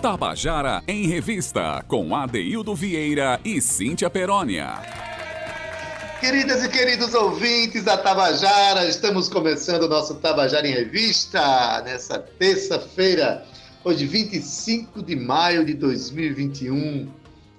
Tabajara em Revista, com Adeildo Vieira e Cíntia Perónia. Queridas e queridos ouvintes da Tabajara, estamos começando o nosso Tabajara em Revista nessa terça-feira, hoje 25 de maio de 2021,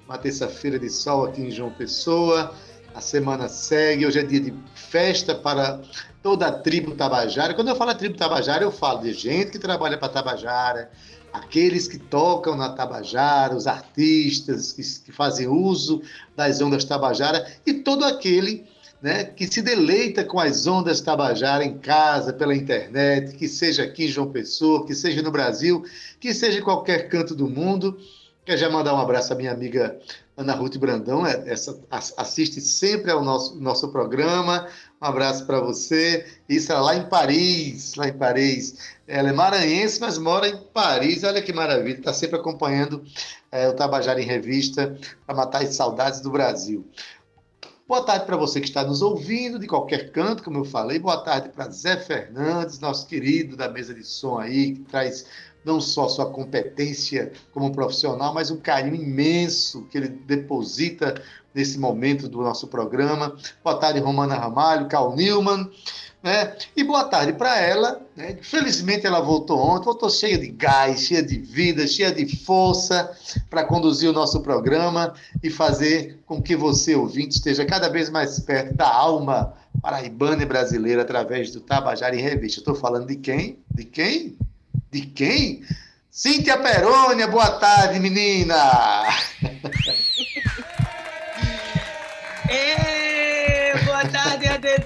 uma terça-feira de sol aqui em João Pessoa. A semana segue, hoje é dia de festa para toda a tribo Tabajara. Quando eu falo tribo Tabajara, eu falo de gente que trabalha para Tabajara, aqueles que tocam na Tabajara, os artistas que, que fazem uso das ondas Tabajara e todo aquele né, que se deleita com as ondas Tabajara em casa, pela internet, que seja aqui em João Pessoa, que seja no Brasil, que seja em qualquer canto do mundo. Quer já mandar um abraço à minha amiga Ana Ruth Brandão, é, essa, assiste sempre ao nosso, nosso programa. Um abraço para você. Isso é lá em Paris, lá em Paris. Ela é maranhense, mas mora em Paris. Olha que maravilha. Está sempre acompanhando é, o Tabajara em Revista para matar as saudades do Brasil. Boa tarde para você que está nos ouvindo de qualquer canto, como eu falei. Boa tarde para Zé Fernandes, nosso querido da mesa de som aí, que traz não só sua competência como profissional, mas um carinho imenso que ele deposita nesse momento do nosso programa. Boa tarde, Romana Ramalho, Carl Newman. Né? E boa tarde para ela. Né? Felizmente ela voltou ontem, voltou cheia de gás, cheia de vida, cheia de força para conduzir o nosso programa e fazer com que você, ouvinte, esteja cada vez mais perto da alma paraibana e brasileira através do Tabajara em Revista. Estou falando de quem? De quem? De quem? Cíntia Perônia, boa tarde, menina!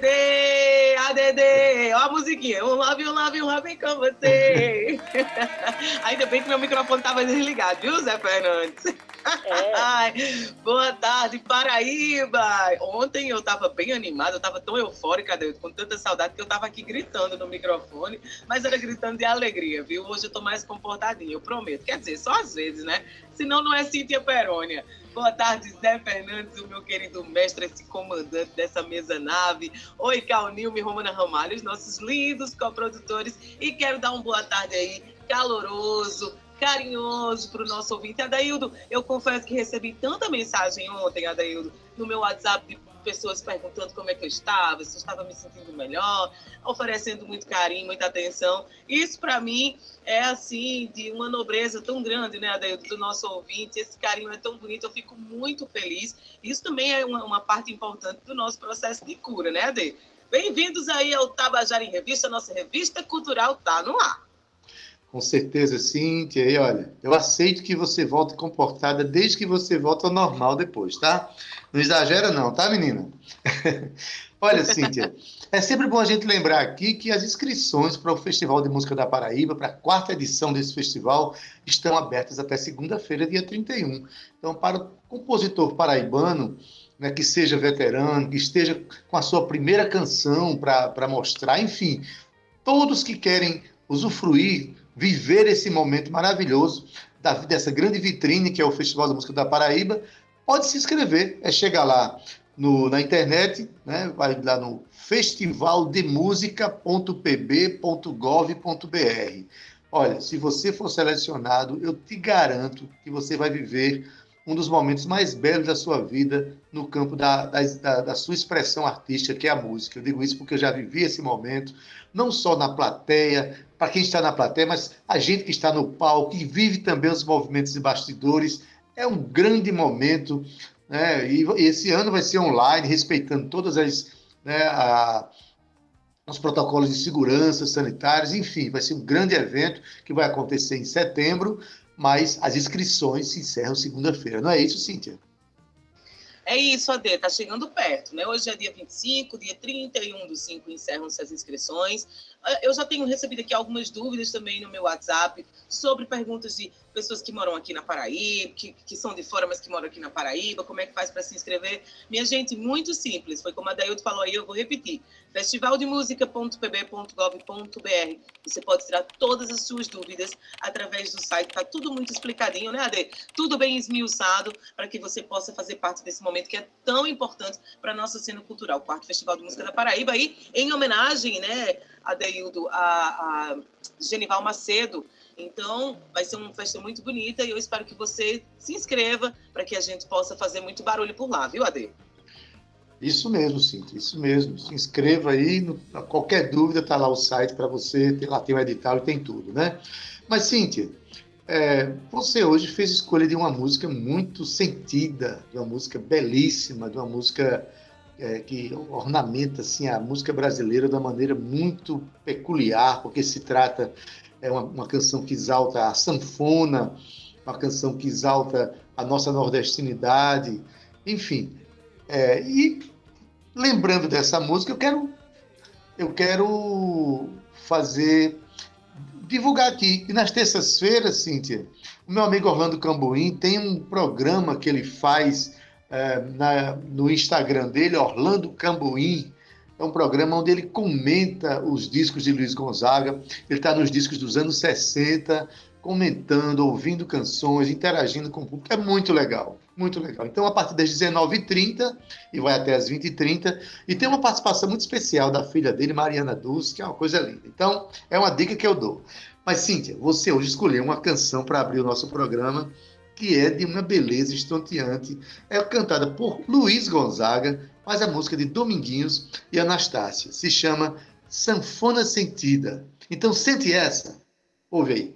Tarde, ADD! Ó a musiquinha. Um love, um love, um love com você. Ainda bem que meu microfone estava desligado, viu, Zé Fernandes? É. boa tarde, Paraíba! Ontem eu estava bem animada, eu estava tão eufórica, com tanta saudade, que eu estava aqui gritando no microfone, mas era gritando de alegria, viu? Hoje eu estou mais comportadinha, eu prometo. Quer dizer, só às vezes, né? Senão não é Cíntia Perônia. Boa tarde, Zé Fernandes, o meu querido mestre, esse comandante dessa mesa nave. Oi, Calnilme Romana Ramalho, os nossos lindos coprodutores. E quero dar uma boa tarde aí, caloroso, carinhoso para o nosso ouvinte. Adaildo, eu confesso que recebi tanta mensagem ontem, Adaildo, no meu WhatsApp de pessoas perguntando como é que eu estava, se eu estava me sentindo melhor, oferecendo muito carinho, muita atenção. Isso, para mim, é assim, de uma nobreza tão grande, né, do nosso ouvinte. Esse carinho é tão bonito, eu fico muito feliz. Isso também é uma, uma parte importante do nosso processo de cura, né, Adaildo? Bem-vindos aí ao Tabajara em Revista, nossa revista cultural tá no ar. Com certeza, Cíntia. E olha, eu aceito que você volte comportada desde que você volte ao normal depois, tá? Não exagera não, tá, menina? olha, Cíntia, é sempre bom a gente lembrar aqui que as inscrições para o Festival de Música da Paraíba, para a quarta edição desse festival, estão abertas até segunda-feira, dia 31. Então, para o compositor paraibano, né, que seja veterano, que esteja com a sua primeira canção para mostrar, enfim, todos que querem usufruir viver esse momento maravilhoso da, dessa grande vitrine que é o Festival da Música da Paraíba, pode se inscrever. É chegar lá no, na internet, né? vai lá no festivaldemusica.pb.gov.br. Olha, se você for selecionado, eu te garanto que você vai viver um dos momentos mais belos da sua vida no campo da, da, da, sua expressão artística, que é a música. Eu digo isso porque eu já vivi esse momento, não só na plateia, para quem está na plateia, mas a gente que está no palco e vive também os movimentos de bastidores. É um grande momento, né? E esse ano vai ser online, respeitando todas as né, a, os protocolos de segurança sanitários, enfim, vai ser um grande evento que vai acontecer em setembro mas as inscrições se encerram segunda-feira. Não é isso, Cíntia? É isso, Ade, tá chegando perto, né? Hoje é dia 25, dia 31 do 5 encerram-se as inscrições. Ah, eu já tenho recebido aqui algumas dúvidas também no meu WhatsApp sobre perguntas de pessoas que moram aqui na Paraíba, que, que são de fora, mas que moram aqui na Paraíba, como é que faz para se inscrever? Minha gente, muito simples, foi como a Daildo falou aí, eu vou repetir. festivaldemusica.pb.gov.br Você pode tirar todas as suas dúvidas através do site, tá tudo muito explicadinho, né, Ade? Tudo bem esmiuçado para que você possa fazer parte desse momento que é tão importante para a nossa cena cultural, o quarto Festival de Música da Paraíba, aí em homenagem, né, Adeildo, a, a Genival Macedo, Então, vai ser uma festa muito bonita e eu espero que você se inscreva para que a gente possa fazer muito barulho por lá, viu, Ade? Isso mesmo, Cíntia, isso mesmo. Se inscreva aí, no, qualquer dúvida está lá o site para você, tem, lá tem o edital e tem tudo, né? Mas, Cíntia, é, você hoje fez escolha de uma música muito sentida, de uma música belíssima, de uma música é, que ornamenta assim, a música brasileira de uma maneira muito peculiar, porque se trata é uma, uma canção que exalta a sanfona, uma canção que exalta a nossa nordestinidade, enfim. É, e lembrando dessa música, eu quero, eu quero fazer divulgar aqui que nas terças-feiras, Cíntia, o meu amigo Orlando Cambuim tem um programa que ele faz é, na, no Instagram dele, Orlando Cambuim. É um programa onde ele comenta os discos de Luiz Gonzaga. Ele está nos discos dos anos 60, comentando, ouvindo canções, interagindo com o público. É muito legal, muito legal. Então, a partir das 19h30 e vai até as 20h30. E tem uma participação muito especial da filha dele, Mariana Dulce, que é uma coisa linda. Então, é uma dica que eu dou. Mas, Cíntia, você hoje escolheu uma canção para abrir o nosso programa que é de uma beleza estonteante. É cantada por Luiz Gonzaga, faz a música de Dominguinhos e Anastácia. Se chama Sanfona Sentida. Então sente essa. Ouve aí.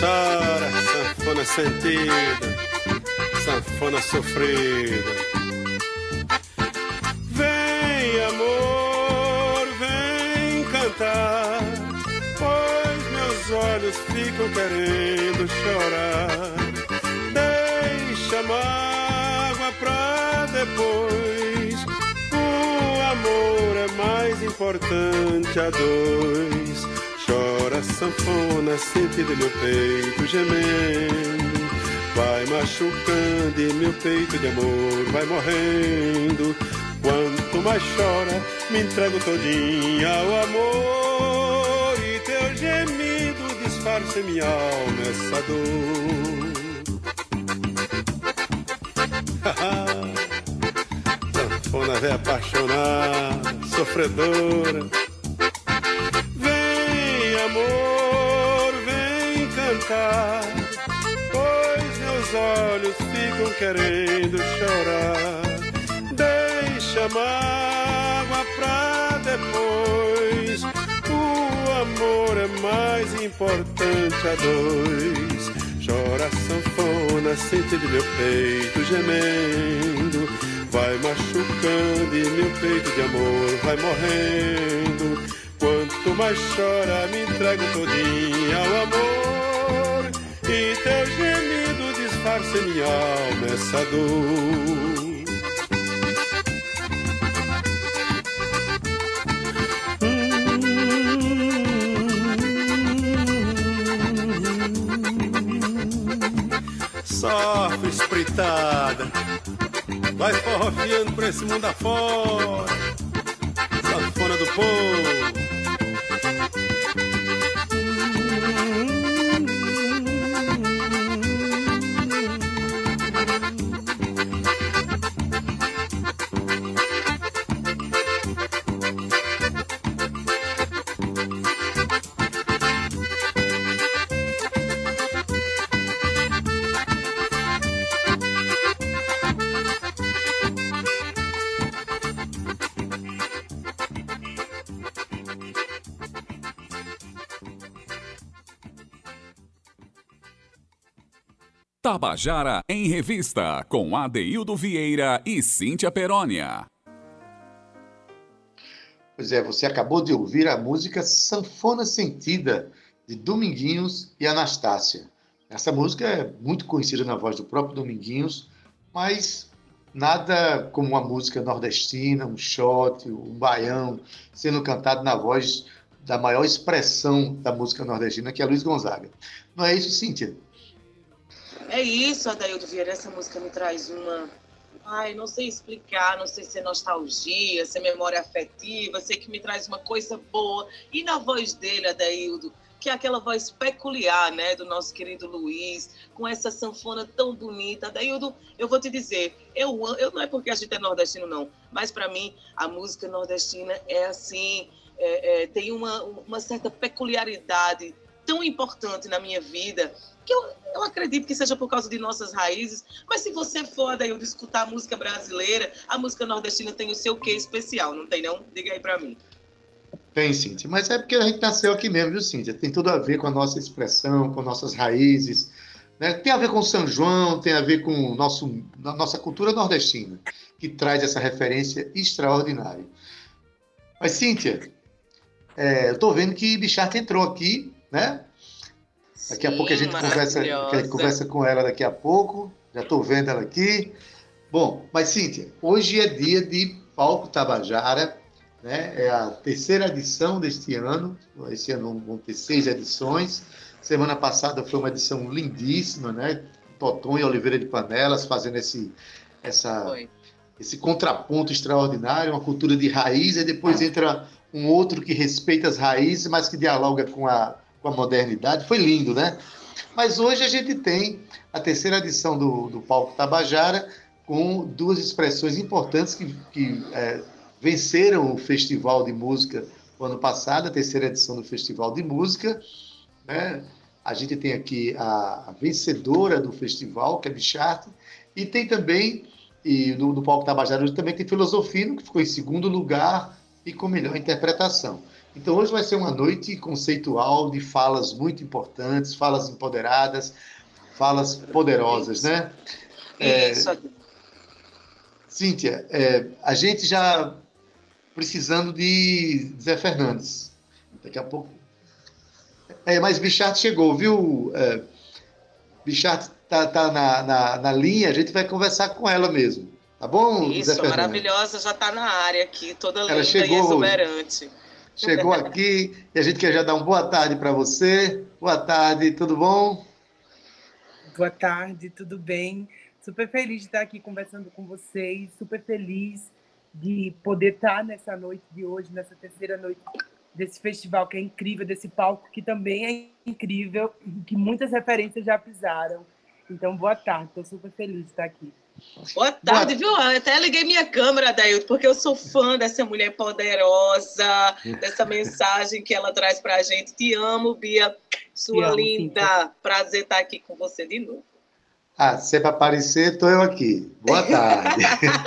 Chora, sanfona sentida sanfona sofrida. Pois meus olhos ficam querendo chorar. Deixa mágoa pra depois. O amor é mais importante a dois. Chora sanfona, sentida meu peito gemendo vai machucando e meu peito de amor vai morrendo. Quanto mais chora, me entrego todinha ao amor e teu gemido disfarça minha alma essa dor. Sanfona velha apaixonada, sofredora. Vem, amor, vem cantar olhos ficam querendo chorar. Deixa mágoa pra depois. O amor é mais importante a dois. Chora sanfona, sente de meu peito gemendo. Vai machucando e meu peito de amor vai morrendo. Quanto mais chora, me entrego todinha ao amor. E teu gemido disfarce minha alma essa dor. Espritada, vai forrofiando por esse mundo afora, sanfona do povo. Tabajara em Revista, com Adeildo Vieira e Cíntia Perónia. Pois é, você acabou de ouvir a música Sanfona Sentida, de Dominguinhos e Anastácia. Essa música é muito conhecida na voz do próprio Dominguinhos, mas nada como uma música nordestina, um shot, um baião, sendo cantado na voz da maior expressão da música nordestina, que é Luiz Gonzaga. Não é isso, Cíntia? É isso, Adaildo Vieira. Essa música me traz uma. Ai, não sei explicar, não sei se é nostalgia, se é memória afetiva, sei que me traz uma coisa boa. E na voz dele, Adaildo, que é aquela voz peculiar, né, do nosso querido Luiz, com essa sanfona tão bonita. Daí eu, eu vou te dizer, eu, eu não é porque a gente é nordestino não, mas para mim a música nordestina é assim, é, é, tem uma, uma certa peculiaridade tão importante na minha vida que eu, eu acredito que seja por causa de nossas raízes, mas se você for daí de escutar música brasileira, a música nordestina tem o seu quê especial, não tem não? Diga aí para mim. Tem, Cíntia, mas é porque a gente nasceu aqui mesmo, viu, Cíntia? Tem tudo a ver com a nossa expressão, com nossas raízes, né? Tem a ver com São João, tem a ver com nosso, a nossa cultura nordestina, que traz essa referência extraordinária. Mas, Cíntia, é, eu estou vendo que Bichart entrou aqui, né? Daqui a pouco a gente conversa, a gente conversa com ela daqui a pouco. Já estou vendo ela aqui. Bom, mas Cíntia, hoje é dia de Palco Tabajara, né? É a terceira edição deste ano. Esse ano vão ter seis edições. Semana passada foi uma edição lindíssima, né? Toton e Oliveira de Panelas fazendo esse, essa, esse contraponto extraordinário, uma cultura de raiz, e depois entra um outro que respeita as raízes, mas que dialoga com a, com a modernidade. Foi lindo, né? Mas hoje a gente tem a terceira edição do, do Palco Tabajara, com duas expressões importantes que, que é, venceram o Festival de Música ano passado, a terceira edição do Festival de Música. Né? A gente tem aqui a, a vencedora do festival, que é Bichart, e tem também, e no, no Palco Tabajara hoje também tem Filosofino, que ficou em segundo lugar e com melhor interpretação. Então hoje vai ser uma noite conceitual de falas muito importantes, falas empoderadas, falas poderosas, né? É, Cíntia, é, a gente já precisando de Zé Fernandes. Daqui a pouco. É, mas Bichart chegou, viu? É, Bichart tá, tá na, na, na linha, a gente vai conversar com ela mesmo. Tá bom, Isso, maravilhosa, já está na área aqui, toda linda chegou, e exuberante. Chegou aqui e a gente quer já dar uma boa tarde para você. Boa tarde, tudo bom? Boa tarde, tudo bem? Super feliz de estar aqui conversando com vocês, super feliz de poder estar nessa noite de hoje, nessa terceira noite desse festival que é incrível, desse palco que também é incrível, que muitas referências já pisaram. Então, boa tarde, estou super feliz de estar aqui. Boa tarde, Boa... viu? Eu até liguei minha câmera, Dailton, porque eu sou fã dessa mulher poderosa, dessa mensagem que ela traz para a gente. Te amo, Bia, sua amo, linda. Sim. Prazer estar aqui com você de novo. Ah, se é para aparecer, estou eu aqui. Boa tarde.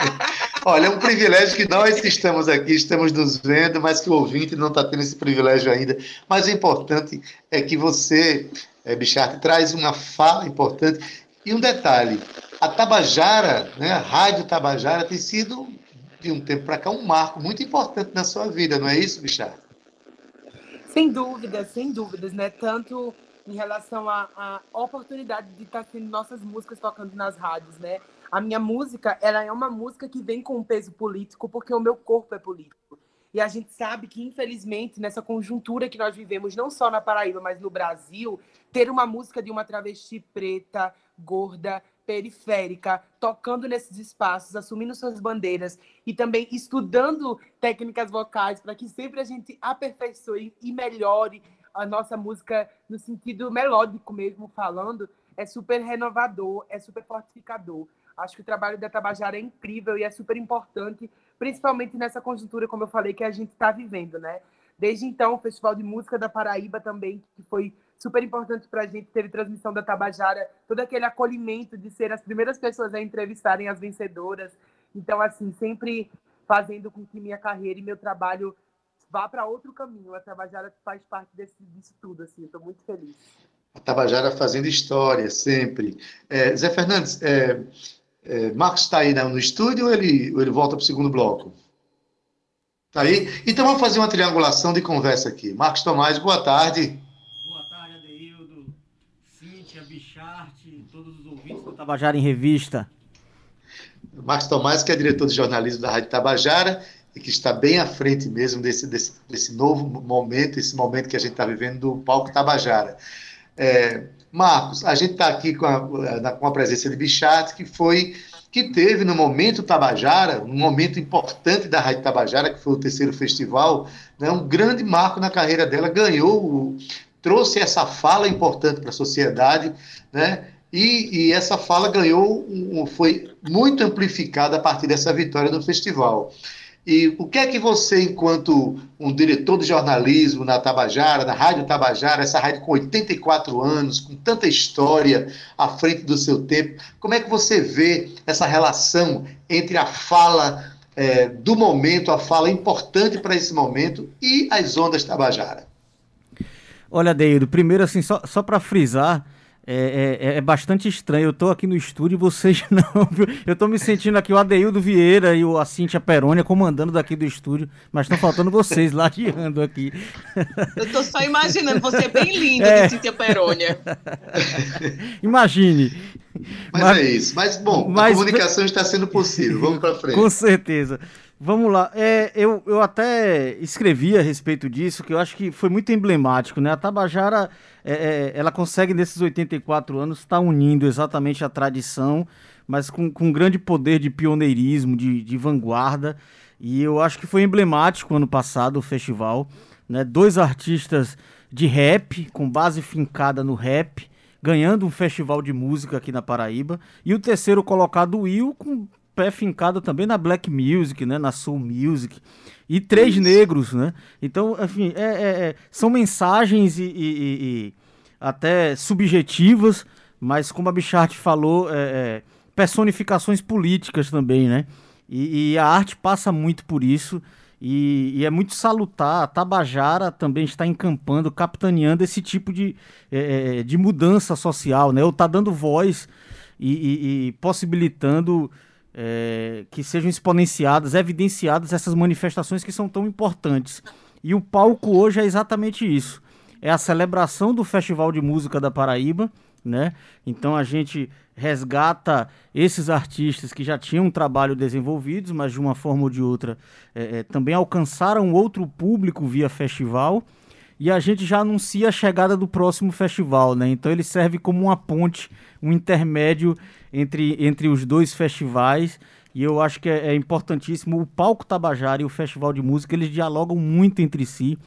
Olha, é um privilégio que nós que estamos aqui, estamos nos vendo, mas que o ouvinte não está tendo esse privilégio ainda. Mas o importante é que você, é, Bicharte, traz uma fala importante. E um detalhe, a Tabajara, né, a Rádio Tabajara, tem sido, de um tempo para cá, um marco muito importante na sua vida, não é isso, Bichard? Sem dúvidas, sem dúvidas, né? Tanto em relação à, oportunidade de estar tendo nossas músicas tocando nas rádios, né? A minha música, ela é uma música que vem com um peso político, porque o meu corpo é político. E a gente sabe que, infelizmente, nessa conjuntura que nós vivemos, não só na Paraíba, mas no Brasil, ter uma música de uma travesti preta, gorda, periférica, tocando nesses espaços, assumindo suas bandeiras e também estudando técnicas vocais para que sempre a gente aperfeiçoe e melhore a nossa música no sentido melódico mesmo falando, é super renovador, é super fortificador. Acho que o trabalho da Tabajara é incrível e é super importante, principalmente nessa conjuntura, como eu falei, que a gente está vivendo, né? Desde então, o Festival de Música da Paraíba também, que foi super importante para a gente, teve transmissão da Tabajara, todo aquele acolhimento de ser as primeiras pessoas a entrevistarem as vencedoras. Então, assim, sempre fazendo com que minha carreira e meu trabalho vá para outro caminho. A Tabajara faz parte desse, disso tudo, assim, estou muito feliz. A Tabajara fazendo história, sempre. É, Zé Fernandes, é, é, Marcos está aí no estúdio ou ele, ou ele volta para o segundo bloco? Tá aí? Então vamos fazer uma triangulação de conversa aqui. Marcos Tomás, boa tarde. Tabajara em Revista. Marcos Tomás, que é diretor de jornalismo da Rádio Tabajara e que está bem à frente mesmo desse, desse, desse novo momento, esse momento que a gente está vivendo do palco Tabajara. É, Marcos, a gente está aqui com a, com a presença de Bichat, que foi que teve no momento Tabajara, um momento importante da Rádio Tabajara, que foi o terceiro festival, né, um grande marco na carreira dela, ganhou trouxe essa fala importante para a sociedade, né? E, e, essa fala ganhou, foi muito amplificada a partir dessa vitória no festival. E o que é que você, enquanto um diretor de jornalismo na Tabajara, na Rádio Tabajara, essa rádio com 84 anos, com tanta história à frente do seu tempo, como é que você vê essa relação entre a fala é, do momento, a fala importante para esse momento e as ondas Tabajara? Olha, Deildo, primeiro assim, só, só para frisar, é, é, é, bastante estranho. Eu tô aqui no estúdio e vocês não. Eu tô me sentindo aqui o Adeildo Vieira e o, a Cíntia Perônia comandando daqui do estúdio, mas estão faltando vocês ladeando aqui. Eu tô só imaginando você bem lindo é. de Cíntia Perônia. Imagine. Mas, mas, é isso. Mas, bom, mas, a comunicação está sendo possível. Vamos para frente. Com certeza. Vamos lá. É, eu, eu até escrevi a respeito disso, que eu acho que foi muito emblemático, né? A Tabajara, é, é, ela consegue, nesses 84 anos, estar tá unindo exatamente a tradição, mas com, com um grande poder de pioneirismo, de, de vanguarda. E eu acho que foi emblemático ano passado o festival, né? Dois artistas de rap, com base fincada no rap, ganhando um festival de música aqui na Paraíba. E o terceiro colocado, Will, com pé fincado também na black music, né, na soul music, e três Isso. negros, né? Então, enfim, é, é, é são mensagens e, e, e, até subjetivas, mas como a Bichart falou, é, é, personificações políticas também, né? E, a arte passa muito por isso. E, é muito salutar. A Tabajara também está encampando, capitaneando esse tipo de, é, de mudança social, né? Ou está dando voz e, e possibilitando é, que sejam exponenciadas, evidenciadas essas manifestações que são tão importantes. E o palco hoje é exatamente isso. É a celebração do Festival de Música da Paraíba, né? Então a gente resgata esses artistas que já tinham um trabalho desenvolvidos, mas de uma forma ou de outra é, é, também alcançaram outro público via festival. E a gente já anuncia a chegada do próximo festival, né? Então ele serve como uma ponte, um intermédio entre, entre os dois festivais. E eu acho que é, é importantíssimo. O Palco Tabajara e o Festival de Música, eles dialogam muito entre si.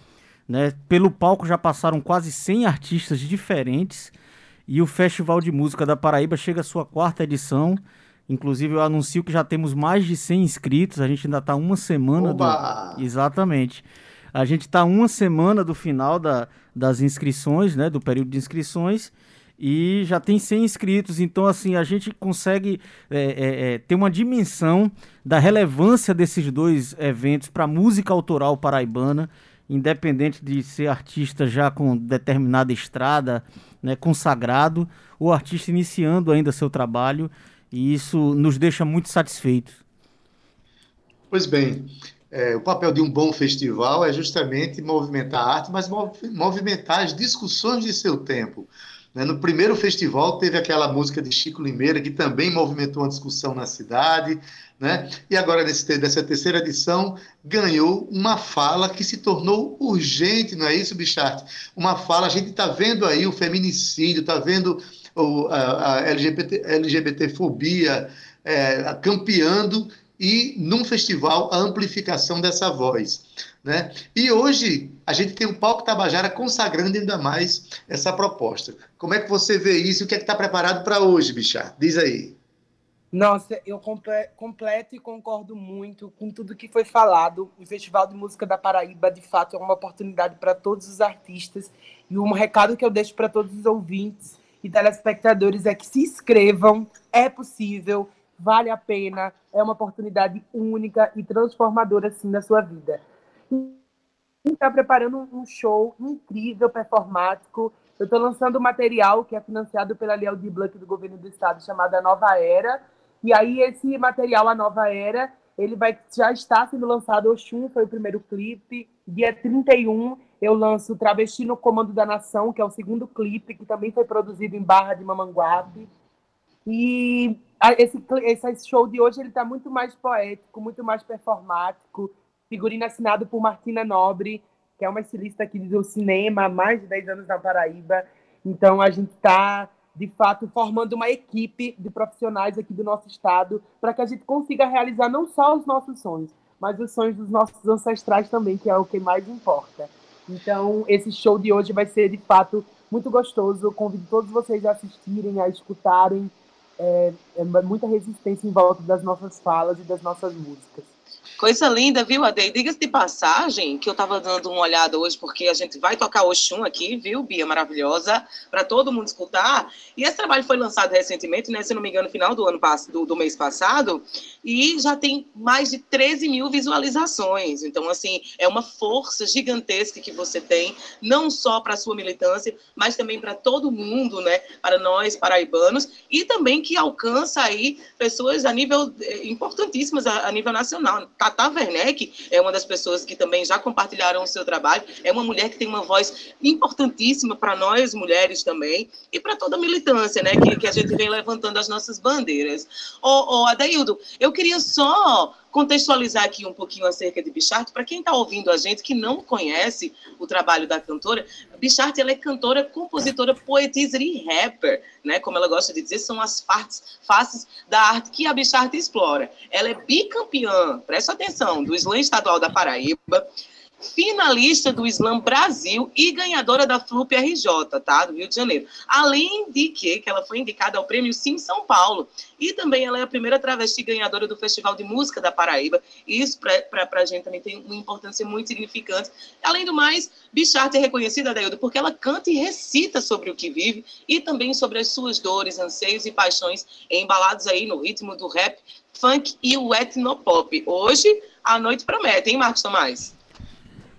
Né? Pelo palco já passaram quase 100 artistas diferentes. E o Festival de Música da Paraíba chega à sua quarta edição. Inclusive, eu anuncio que já temos mais de 100 inscritos. A gente ainda está uma semana Oba! do. Exatamente. A gente está uma semana do final da, das inscrições, né? Do período de inscrições e já tem 100 inscritos. Então, assim, a gente consegue é, é, é, ter uma dimensão da relevância desses dois eventos para a música autoral paraibana, independente de ser artista já com determinada estrada, né, consagrado, ou artista iniciando ainda seu trabalho. E isso nos deixa muito satisfeitos. Pois bem, é, o papel de um bom festival é justamente movimentar a arte, mas movimentar as discussões de seu tempo. Né? No primeiro festival teve aquela música de Chico Limeira, que também movimentou uma discussão na cidade. Né? E agora, nesse, nessa terceira edição, ganhou uma fala que se tornou urgente, não é isso, Bichart? Uma fala, a gente está vendo aí o feminicídio, está vendo o, a, a LGBT, LGBTfobia é, campeando e, num festival, a amplificação dessa voz. Né? E hoje a gente tem o Palco Tabajara consagrando ainda mais essa proposta. Como é que você vê isso? O que é que está preparado para hoje, Bichar? Diz aí. Nossa, eu completo e concordo muito com tudo que foi falado. O Festival de Música da Paraíba, de fato, é uma oportunidade para todos os artistas. E um recado que eu deixo para todos os ouvintes e telespectadores é que se inscrevam, é possível, vale a pena, é uma oportunidade única e transformadora, assim, na sua vida está preparando um show incrível, performático. Eu estou lançando um material que é financiado pela Liel de Blanc do governo do estado, chamado A Nova Era. E aí esse material, A Nova Era, ele vai já está sendo lançado. Oxum foi o primeiro clipe. Dia 31 eu lanço Travesti no Comando da Nação, que é o segundo clipe, que também foi produzido em Barra de Mamanguape. E esse, esse show de hoje ele está muito mais poético, muito mais performático figurino assinado por Martina Nobre, que é uma estilista aqui do cinema há mais de 10 anos na Paraíba. Então, a gente está, de fato, formando uma equipe de profissionais aqui do nosso estado para que a gente consiga realizar não só os nossos sonhos, mas os sonhos dos nossos ancestrais também, que é o que mais importa. Então, esse show de hoje vai ser, de fato, muito gostoso. Convido todos vocês a assistirem, a escutarem. É, é muita resistência em volta das nossas falas e das nossas músicas. Coisa linda, viu, Ade? Diga-se de passagem que eu estava dando uma olhada hoje, porque a gente vai tocar Oxum aqui, viu, Bia? Maravilhosa, para todo mundo escutar. E esse trabalho foi lançado recentemente, né? Se não me engano, no final do ano do, do mês passado, e já tem mais de 13 mil visualizações. Então, assim, é uma força gigantesca que você tem, não só para a sua militância, mas também para todo mundo, né? Para nós, paraibanos, e também que alcança aí pessoas a nível eh, importantíssimas a, a nível nacional Tata Werneck é uma das pessoas que também já compartilharam o seu trabalho. É uma mulher que tem uma voz importantíssima para nós, mulheres também, e para toda a militância, né? Que, que a gente vem levantando as nossas bandeiras. Ô, ô Adaildo, eu queria só contextualizar aqui um pouquinho acerca de Bichart, para quem está ouvindo a gente que não conhece o trabalho da cantora, Bichart ela é cantora, compositora, poetisa e rapper, né? Como ela gosta de dizer, são as partes, faces da arte que a Bichart explora. Ela é bicampeã, presta atenção, do Slam Estadual da Paraíba, finalista do Slam Brasil e ganhadora da FLUP RJ, tá? Do Rio de Janeiro. Além de que, que ela foi indicada ao prêmio Sim São Paulo. E também ela é a primeira travesti ganhadora do Festival de Música da Paraíba. E isso para a gente também tem uma importância muito significante. Além do mais, Bichart é reconhecida, Adaildo, porque ela canta e recita sobre o que vive e também sobre as suas dores, anseios e paixões embalados aí no ritmo do rap, funk e o etnopop. Hoje, a noite promete, hein, Marcos Tomás?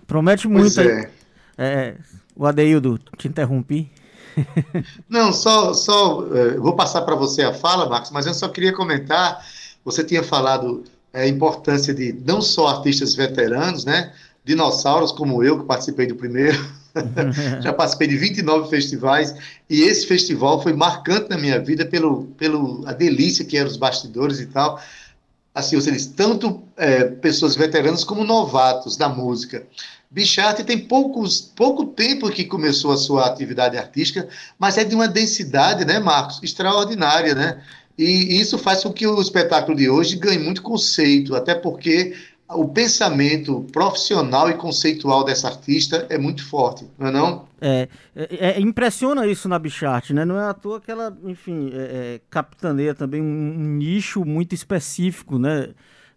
Promete muito. É. É, o Adeildo, te interrompi. Não, só, só é, vou passar para você a fala, Marcos, mas eu só queria comentar. Você tinha falado é, a importância de não só artistas veteranos, né? Dinossauros como eu, que participei do primeiro. Já participei de 29 festivais e esse festival foi marcante na minha vida pelo, pelo a delícia que eram os bastidores e tal. Assim, você diz, tanto é, pessoas veteranas como novatos da música. Bichart tem poucos, pouco tempo que começou a sua atividade artística, mas é de uma densidade, né, Marcos, extraordinária, né? E isso faz com que o espetáculo de hoje ganhe muito conceito, até porque o pensamento profissional e conceitual dessa artista é muito forte, não é não? É, é, é impressiona isso na Bichart, né? Não é à toa que ela, enfim, é, é capitaneia também um, um nicho muito específico, né?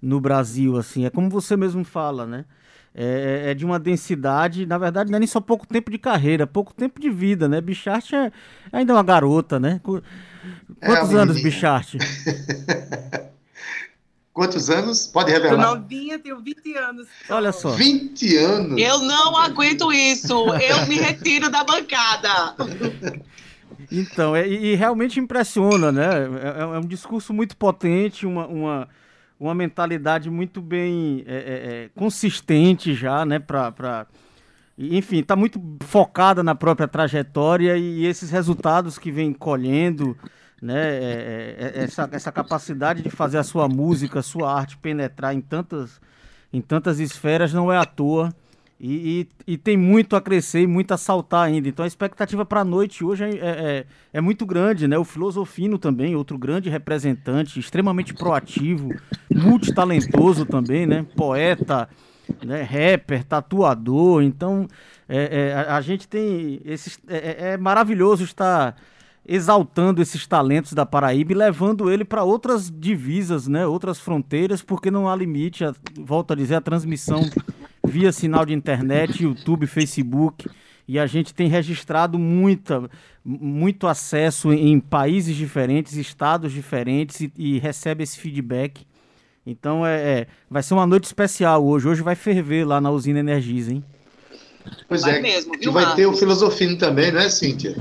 No Brasil, assim, é como você mesmo fala, né? É, é, é, de uma densidade, na verdade, não é nem só pouco tempo de carreira, pouco tempo de vida, né? Bichart é ainda uma garota, né? É, Quantos é anos, Bichart? Quantos anos? Pode revelar. Eu novinha, tenho 20 anos. Olha só. 20 anos? Eu não aguento isso. Eu me retiro da bancada. Então, é, e realmente impressiona, né? É, é, um discurso muito potente, uma, uma, uma mentalidade muito bem é, é, é, consistente já, né? Pra, pra... Enfim, está muito focada na própria trajetória e esses resultados que vem colhendo, né? É, é, é, essa, essa capacidade de fazer a sua música, a sua arte penetrar em tantas, em tantas esferas não é à toa. E, e, e, tem muito a crescer e muito a saltar ainda. Então a expectativa para a noite hoje é, é, é, é, muito grande, né? O Filosofino também, outro grande representante, extremamente proativo, multitalentoso também, né? Poeta, né? rapper, tatuador. Então é, é a, a, gente tem. Esses, é, é, é maravilhoso estar exaltando esses talentos da Paraíba e levando ele para outras divisas, né? outras fronteiras, porque não há limite, a, volto a dizer, a transmissão via sinal de internet, YouTube, Facebook, e a gente tem registrado muita, muito acesso em países diferentes, estados diferentes, e, e recebe esse feedback. Então é, é, vai ser uma noite especial hoje. Hoje vai ferver lá na usina Energisa, hein? Pois vai é, mesmo, viu, vai ter o Filosofino também, não é, Cíntia?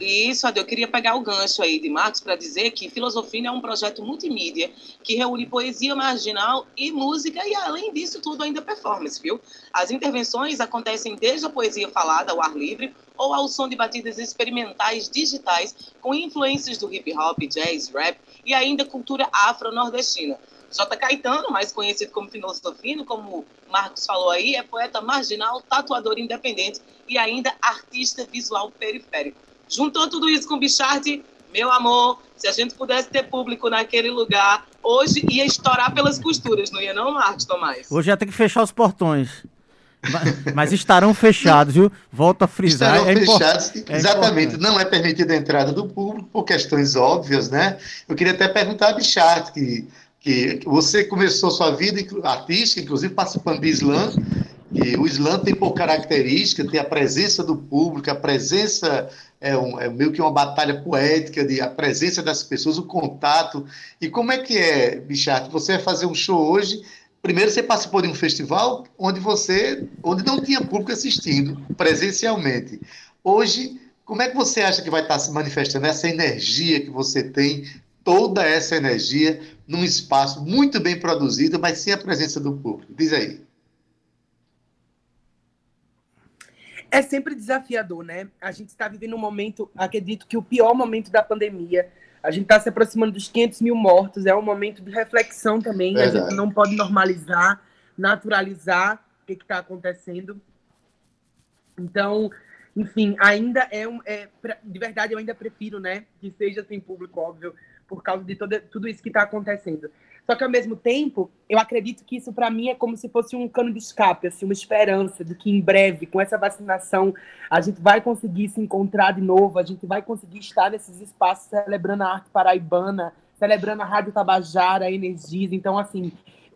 Isso, eu queria pegar o gancho aí de Marcos para dizer que Filosofia é um projeto multimídia que reúne poesia marginal e música e, além disso tudo, ainda performance, viu? As intervenções acontecem desde a poesia falada ao ar livre ou ao som de batidas experimentais digitais com influências do hip hop, jazz, rap e ainda cultura afro-nordestina. J. Caetano, mais conhecido como Filosofino, como Marcos falou aí, é poeta marginal, tatuador independente e ainda artista visual periférico. Juntou tudo isso com o Bichard, meu amor, se a gente pudesse ter público naquele lugar, hoje ia estourar pelas costuras, não ia não, Marcos Tomás? Hoje ia ter que fechar os portões. Mas, mas estarão fechados, viu? Volto a frisar. Estarão é fechados, é exatamente. importante. Não é permitida a entrada do público por questões óbvias, né? Eu queria até perguntar a Bichart, que, que você começou sua vida artística, inclusive participando de slam, e o slam tem por característica ter a presença do público, a presença é, um- é meio que uma batalha poética, de, a presença das pessoas, o contato. E como é que é, Bichart? Você vai fazer um show hoje. Primeiro você participou de um festival onde você, onde não tinha público assistindo presencialmente. Hoje, como é que você acha que vai estar se manifestando essa energia que você tem, toda essa energia num espaço muito bem produzido, mas sem a presença do público? Diz aí. É sempre desafiador, né? A gente está vivendo um momento, acredito que o pior momento da pandemia. A gente está se aproximando dos 500 mil mortos, é um momento de reflexão também. A Verdade. gente não pode normalizar, naturalizar o que está acontecendo. Então, enfim, ainda é um. É, de verdade, eu ainda prefiro, né? Que seja sem público, óbvio, por causa de toda, tudo isso que está acontecendo. Só que, ao mesmo tempo, eu acredito que isso, para mim, é como se fosse um cano de escape, assim, uma esperança de que, em breve, com essa vacinação, a gente vai conseguir se encontrar de novo, a gente vai conseguir estar nesses espaços celebrando a arte paraibana, celebrando a Rádio Tabajara, a Energisa. Então, assim,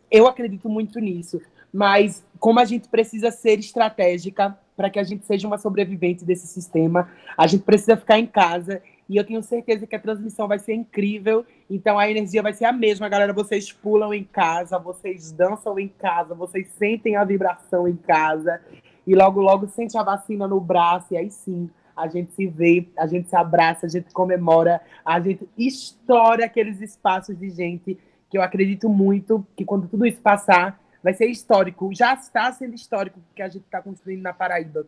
eu acredito muito nisso. Mas, como a gente precisa ser estratégica para que a gente seja uma sobrevivente desse sistema, a gente precisa ficar em casa. E eu tenho certeza que a transmissão vai ser incrível. Então a energia vai ser a mesma, galera. Vocês pulam em casa, vocês dançam em casa, vocês sentem a vibração em casa. E logo, logo sente a vacina no braço. E aí sim, a gente se vê, a gente se abraça, a gente comemora, a gente estoura aqueles espaços de gente que eu acredito muito que quando tudo isso passar, vai ser histórico. Já está sendo histórico o que a gente está construindo na Paraíba.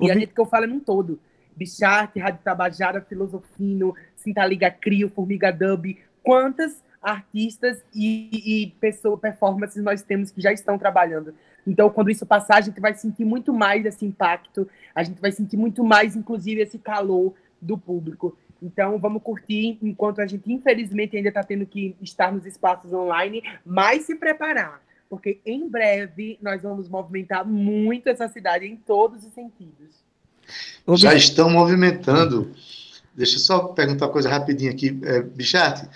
E a gente que eu falo é num todo. Bicharte, Rádio Tabajara, Filosofino, Sintaliga Crio, Formiga Dub. Quantas artistas e, e pessoas, performances nós temos que já estão trabalhando. Então, quando isso passar, a gente vai sentir muito mais esse impacto, a gente vai sentir muito mais, inclusive, esse calor do público. Então, vamos curtir, enquanto a gente, infelizmente, ainda está tendo que estar nos espaços online, mas se preparar, porque em breve nós vamos movimentar muito essa cidade em todos os sentidos. Já estão movimentando. Deixa eu só perguntar uma coisa rapidinho aqui. É, Bicharte,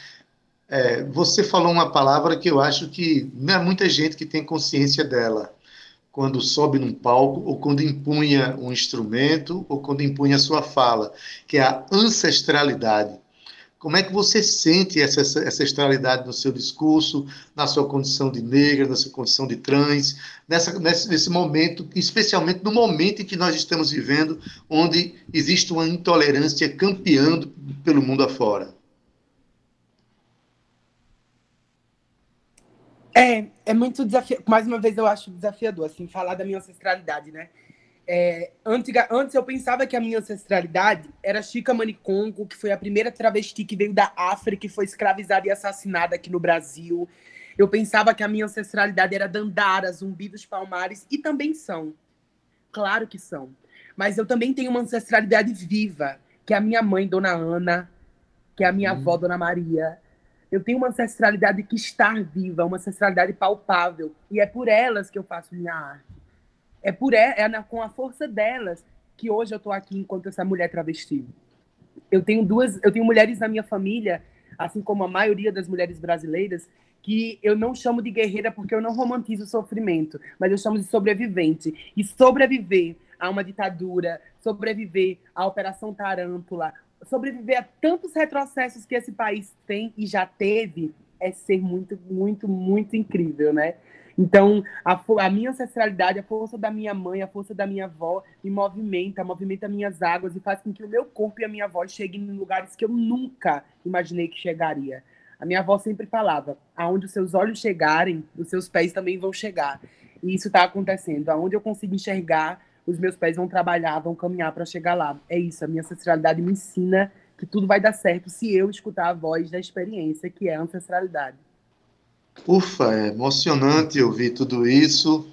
é, você falou uma palavra que eu acho que não é muita gente que tem consciência dela. Quando sobe num palco, ou quando impunha um instrumento, ou quando impunha sua fala, que é a ancestralidade. Como é que você sente essa ancestralidade no seu discurso, na sua condição de negra, na sua condição de trans, nessa, nesse, nesse momento, especialmente no momento em que nós estamos vivendo, onde existe uma intolerância campeando pelo mundo afora? É, é muito desafiador. Mais uma vez, eu acho desafiador, assim, falar da minha ancestralidade, né? É, antiga, antes eu pensava que a minha ancestralidade era Chica Manicongo, que foi a primeira travesti que veio da África e foi escravizada e assassinada aqui no Brasil. Eu pensava que a minha ancestralidade era Dandara, Zumbi dos Palmares, e também são. Claro que são. Mas eu também tenho uma ancestralidade viva, que é a minha mãe, Dona Ana, que é a minha avó, Dona Maria, eu tenho uma ancestralidade que está viva, uma ancestralidade palpável. E é por elas que eu faço minha arte. É por e- é na- com a força delas que hoje eu estou aqui enquanto essa mulher travesti. Eu tenho duas, eu tenho mulheres na minha família, assim como a maioria das mulheres brasileiras, que eu não chamo de guerreira porque eu não romantizo o sofrimento, mas eu chamo de sobrevivente. E sobreviver a uma ditadura, sobreviver à Operação Tarântula, sobreviver a tantos retrocessos que esse país tem e já teve, é ser muito, muito, muito incrível, né? Então, a, a minha ancestralidade, a força da minha mãe, a força da minha avó me movimenta, movimenta minhas águas e faz com que o meu corpo e a minha voz cheguem em lugares que eu nunca imaginei que chegaria. A minha avó sempre falava: aonde os seus olhos chegarem, os seus pés também vão chegar. E isso está acontecendo. Aonde eu consigo enxergar, os meus pés vão trabalhar, vão caminhar para chegar lá. É isso. A minha ancestralidade me ensina que tudo vai dar certo se eu escutar a voz da experiência, que é a ancestralidade. Ufa, é emocionante ouvir tudo isso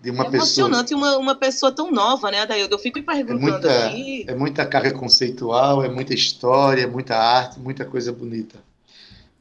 de uma é pessoa. emocionante uma, uma pessoa tão nova, né, Adaildo? Eu fico me É perguntando muita, aqui. é muita carga conceitual, é muita história, é muita arte, muita coisa bonita.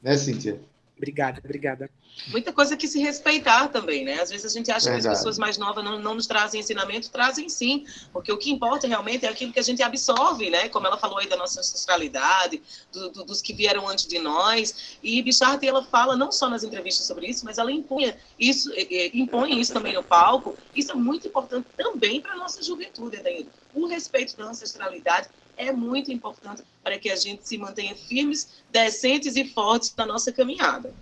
Né, Cíntia? Obrigada, obrigada. Muita coisa que se respeitar também, né? Às vezes a gente acha Verdade. que as pessoas mais novas não, não nos trazem ensinamento, trazem sim, porque o que importa realmente é aquilo que a gente absorve, né? Como ela falou aí da nossa ancestralidade, do- do- dos que vieram antes de nós. E Bicharte, ela fala não só nas entrevistas sobre isso, mas ela impõe isso, impõe isso também no palco. Isso é muito importante também para a nossa juventude, Adair. O respeito da ancestralidade é muito importante para que a gente se mantenha firmes, decentes e fortes na nossa caminhada.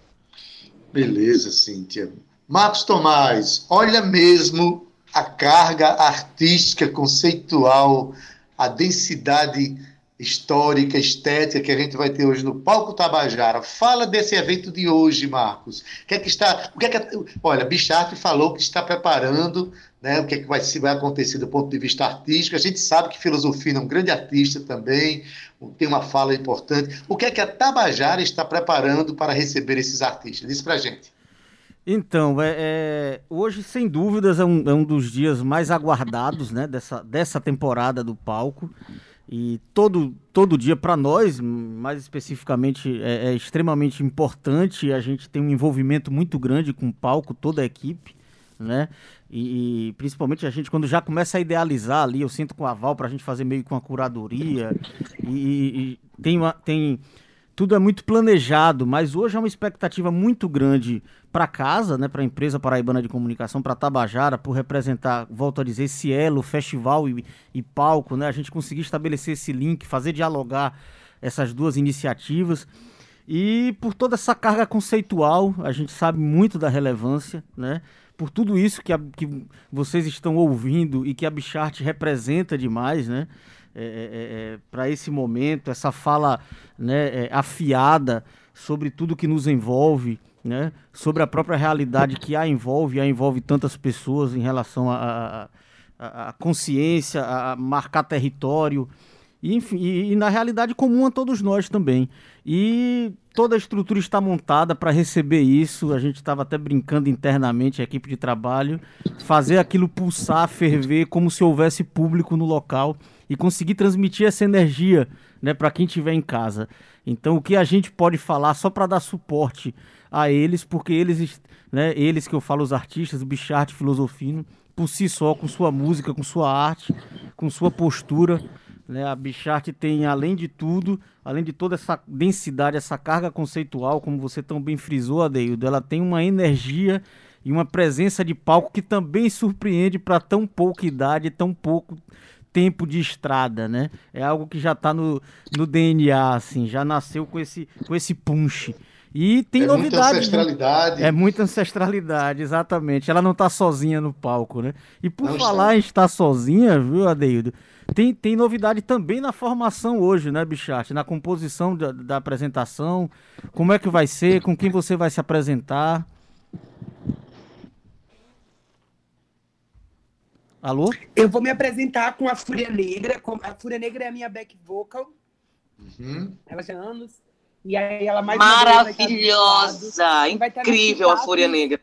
Beleza, Cíntia. Marcos Tomás, olha mesmo a carga artística, conceitual, a densidade histórica, estética que a gente vai ter hoje no Palco Tabajara. Fala desse evento de hoje, Marcos. O que é que está. O que é que, olha, Bicharte falou que está preparando né, o que é que vai, vai acontecer do ponto de vista artístico. A gente sabe que Filosofina é um grande artista também, tem uma fala importante. O que é que a Tabajara está preparando para receber esses artistas? Diz pra gente. Então, é, é, hoje, sem dúvidas, é um, é um dos dias mais aguardados né, dessa, dessa temporada do palco. E todo, todo dia, para nós, mais especificamente, é, é extremamente importante. A gente tem um envolvimento muito grande com o palco, toda a equipe, né? E, e principalmente a gente, quando já começa a idealizar ali, eu sinto com a Val para a gente fazer meio com a curadoria. E, e tem, uma, tem. Tudo é muito planejado, mas hoje é uma expectativa muito grande para casa, né, para a empresa paraibana de comunicação, para Tabajara, por representar, volto a dizer, esse elo, festival e, e palco, né, a gente conseguir estabelecer esse link, fazer dialogar essas duas iniciativas. E por toda essa carga conceitual, a gente sabe muito da relevância, né? Por tudo isso que, a, que vocês estão ouvindo e que a Bichart representa demais, né? É, é, é, para esse momento, essa fala né, afiada sobre tudo que nos envolve, né? Sobre a própria realidade que a envolve, a envolve tantas pessoas em relação à consciência, a marcar território, e, enfim, e, e, na realidade comum a todos nós também. E toda a estrutura está montada para receber isso. A gente estava até brincando internamente, a equipe de trabalho, fazer aquilo pulsar, ferver, como se houvesse público no local e conseguir transmitir essa energia né, para quem estiver em casa. Então, o que a gente pode falar só para dar suporte a eles, porque eles, né, eles que eu falo, os artistas, o Bicharte Filosofino, por si só, com sua música, com sua arte, com sua postura. Né, a Bicharte tem, além de tudo, além de toda essa densidade, essa carga conceitual, como você tão bem frisou, Adeildo, ela tem uma energia e uma presença de palco que também surpreende para tão pouca idade, tão pouco tempo de estrada, né? É algo que já está no, no DNA, assim, já nasceu com esse, com esse punch. E tem é novidade. Muita ancestralidade. É muita ancestralidade, exatamente. Ela não está sozinha no palco, né? E por não falar está. em estar sozinha, viu, Adeildo? Tem, tem novidade também na formação hoje, né, Bicharte? Na composição da, da, apresentação. Como é que vai ser? Com quem você vai se apresentar? Alô? Eu vou me apresentar com a Fúria Negra. A Fúria Negra é a minha back vocal. Uhum. Ela tem anos. E aí ela mais Maravilhosa! Incrível a Fúria Negra.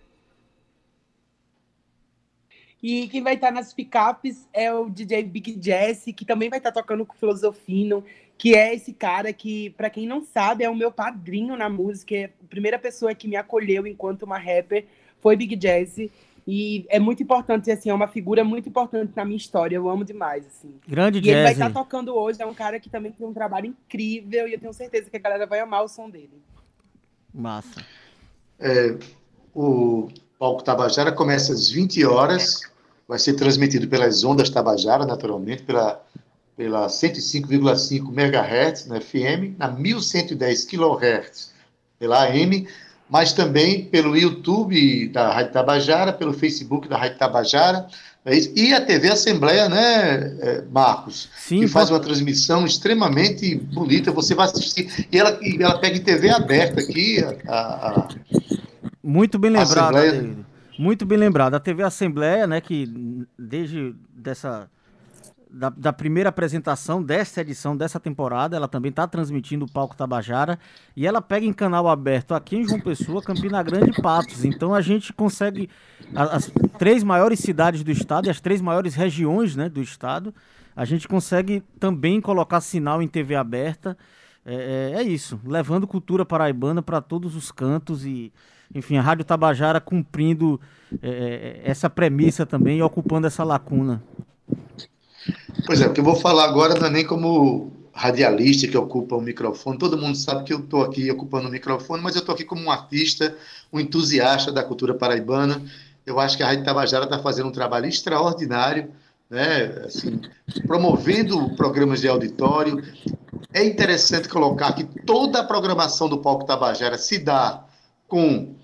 E quem vai estar nas picapes é o DJ Big Jesse, que também vai estar tocando com Filosofino, que é esse cara que, para quem não sabe, é o meu padrinho na música. É a primeira pessoa que me acolheu enquanto uma rapper foi Big Jesse. E é muito importante, assim, é uma figura muito importante na minha história. Eu amo demais, assim. Grande E jazz. ele vai estar tocando hoje, é um cara que também tem um trabalho incrível e eu tenho certeza que a galera vai amar o som dele. Massa. É, o Palco Tabajara começa às 20 horas, vai ser transmitido pelas ondas Tabajara, naturalmente, pela, pela 105,5 MHz na FM, na 1110 kHz pela AM, mas também pelo YouTube da Rádio Tabajara, pelo Facebook da Rádio Tabajara, é e a TV Assembleia, né, Marcos? Sim, que faz uma transmissão extremamente bonita. Você vai assistir. E ela, e ela pega em TV aberta aqui. A, a... Muito bem lembrado, Assembleia... David. Muito bem lembrado. A TV Assembleia, né, que desde dessa da, da, primeira apresentação dessa edição, dessa temporada, ela também está transmitindo o Palco Tabajara e ela pega em canal aberto aqui em João Pessoa, Campina Grande e Patos. Então a gente consegue, as, as três maiores cidades do estado e as três maiores regiões né, do estado, a gente consegue também colocar sinal em TV aberta é, é, é isso, levando cultura paraibana para todos os cantos e, enfim, a Rádio Tabajara cumprindo é, é, essa premissa também e ocupando essa lacuna. Pois é, o que eu vou falar agora não é nem como radialista que ocupa o microfone. Todo mundo sabe que eu estou aqui ocupando o microfone, mas eu estou aqui como um artista, um entusiasta da cultura paraibana. Eu acho que a Rádio Tabajara está fazendo um trabalho extraordinário, né? assim, promovendo programas de auditório. É interessante colocar que toda a programação do Palco Tabajara se dá com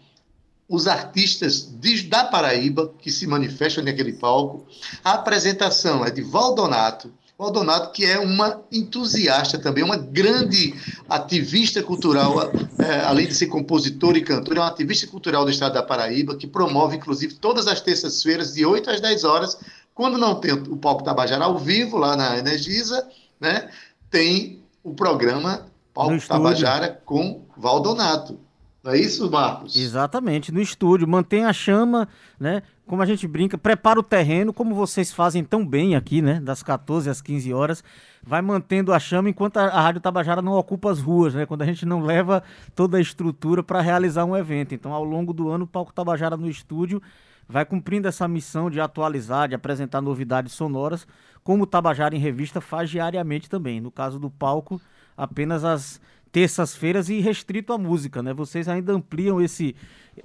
os artistas de, da Paraíba que se manifestam naquele palco. A apresentação é de Valdonato, Valdonato, que é uma entusiasta também, uma grande ativista cultural, é, além de ser compositor e cantor, é uma ativista cultural do estado da Paraíba, que promove, inclusive, todas as terças-feiras, de 8 às 10 horas, quando não tem o Palco Tabajara ao vivo, lá na Energisa, né, tem o programa Palco Tabajara com Valdonato. Não é isso, Marcos? Exatamente, no estúdio. Mantém a chama, né? Como a gente brinca, prepara o terreno, como vocês fazem tão bem aqui, né? Das 14 às 15 horas. Vai mantendo a chama enquanto a, Rádio Tabajara não ocupa as ruas, né? Quando a gente não leva toda a estrutura para realizar um evento. Então, ao longo do ano, o Palco Tabajara no estúdio vai cumprindo essa missão de atualizar, de apresentar novidades sonoras, como o Tabajara em Revista faz diariamente também. No caso do palco, apenas as terças-feiras e restrito à música, né? Vocês ainda ampliam esse,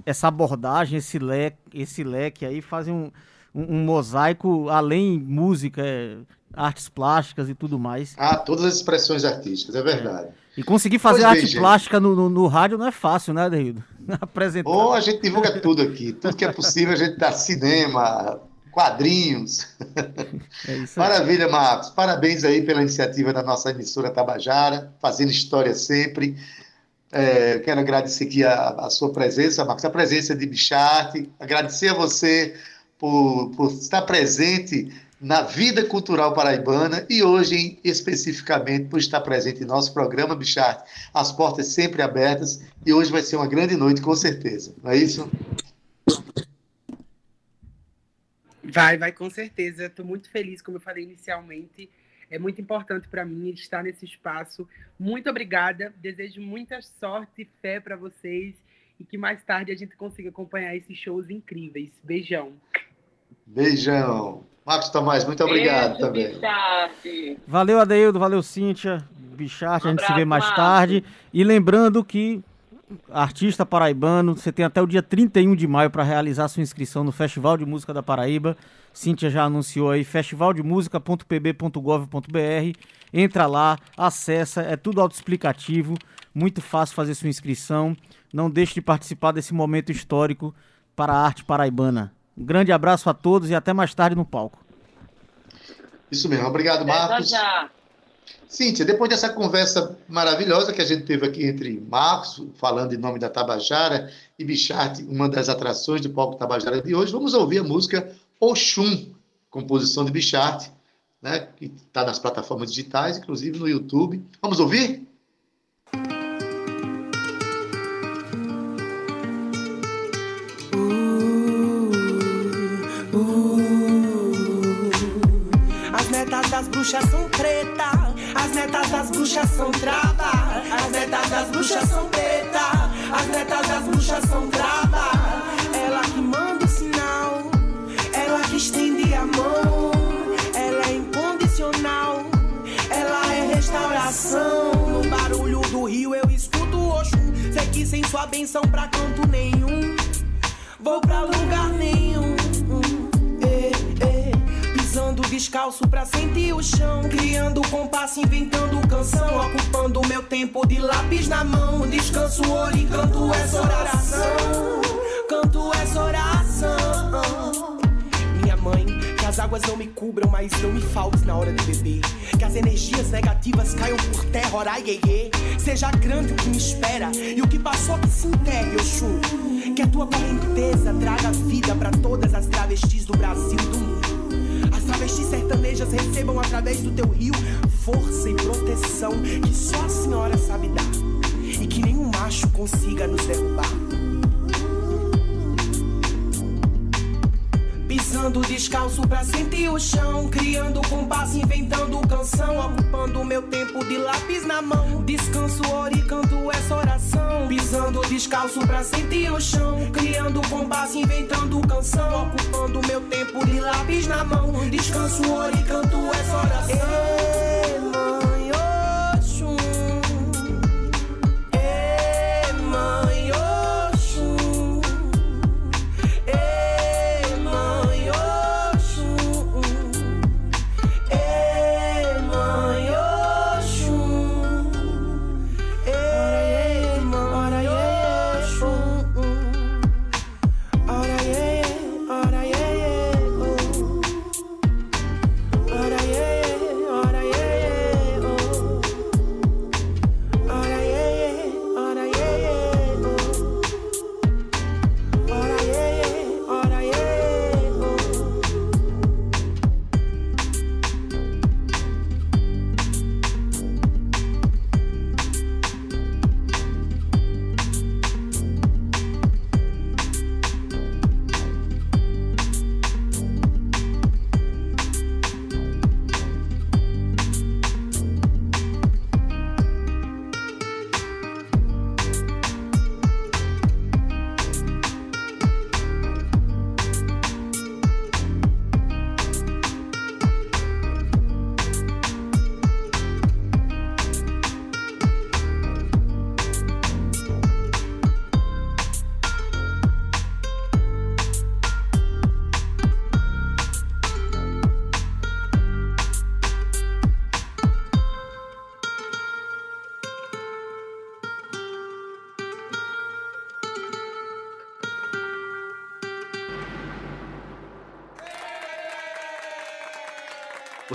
essa abordagem, esse leque, esse leque aí, fazem um, um, um mosaico além música, é, artes plásticas e tudo mais. Ah, todas as expressões artísticas, é verdade. É. E conseguir fazer pois arte bem, plástica no, no, no, rádio não é fácil, né, Adeildo? Apresentar. Ou a gente divulga tudo aqui, tudo que é possível, a gente dá cinema, quadrinhos. É Maravilha, Marcos. Parabéns aí pela iniciativa da nossa emissora Tabajara, fazendo história sempre. É, quero agradecer aqui a, a, sua presença, Marcos, a presença de Bicharte, agradecer a você por, por estar presente na vida cultural paraibana e hoje, especificamente, por estar presente em nosso programa, Bicharte. As portas sempre abertas e hoje vai ser uma grande noite, com certeza. Não é isso? Vai, vai com certeza. Estou muito feliz, como eu falei inicialmente. É muito importante para mim estar nesse espaço. Muito obrigada. Desejo muita sorte e fé para vocês e que mais tarde a gente consiga acompanhar esses shows incríveis. Beijão. Beijão. Marcos Tomás, muito obrigado Beijo, também. Bicharte. Valeu, Adeildo. Valeu, Cíntia. Bicharte, um a gente se vê mais Marcos. tarde. E lembrando que artista paraibano. Você tem até o dia 31 de maio para realizar sua inscrição no Festival de Música da Paraíba. Cíntia já anunciou aí, festivaldemusica.pb.gov.br. Entra lá, acessa, é tudo autoexplicativo, muito fácil fazer sua inscrição. Não deixe de participar desse momento histórico para a arte paraibana. Um grande abraço a todos e até mais tarde no palco. Isso mesmo, obrigado, Marcos. Já. Cíntia, depois dessa conversa maravilhosa que a gente teve aqui entre Marcos, falando em nome da Tabajara, e Bicharte, uma das atrações do palco Tabajara de hoje, vamos ouvir a música Oxum, composição de Bicharte, né, que está nas plataformas digitais, inclusive no YouTube. Vamos ouvir? Uh, uh, as netas das bruxas são pretas as netas das bruxas são trava. As netas das bruxas são preta. As netas das bruxas são trava. Ela que manda o sinal. Ela que estende a mão. Ela é incondicional. Ela é restauração. No barulho do rio eu escuto o Oxum. Sei que sem sua benção pra canto nenhum. Vou pra lugar nenhum descalço pra sentir o chão. Criando compasso, inventando canção. Ocupando meu tempo de lápis na mão. Descanso, olho e canto essa oração. Canto essa oração. Minha mãe, que as águas não me cubram, mas não me faltes na hora de beber. Que as energias negativas caiam por terra, orai, iê, Seja grande o que me espera e o que passou que se enterre, Oxum. Que a tua correnteza traga vida para todas as travestis do Brasil e do mundo travestis sertanejas recebam através do teu rio força e proteção que só a senhora sabe dar e que nenhum macho consiga nos derrubar. Pisando descalço pra sentir o chão. Criando compasso, inventando canção. Ocupando meu tempo de lápis na mão. Descanso, oro e canto essa oração. Pisando descalço pra sentir o chão. Criando compasso, inventando canção. Ocupando meu tempo de lápis na mão. Descanso, oro e canto essa oração. Ei,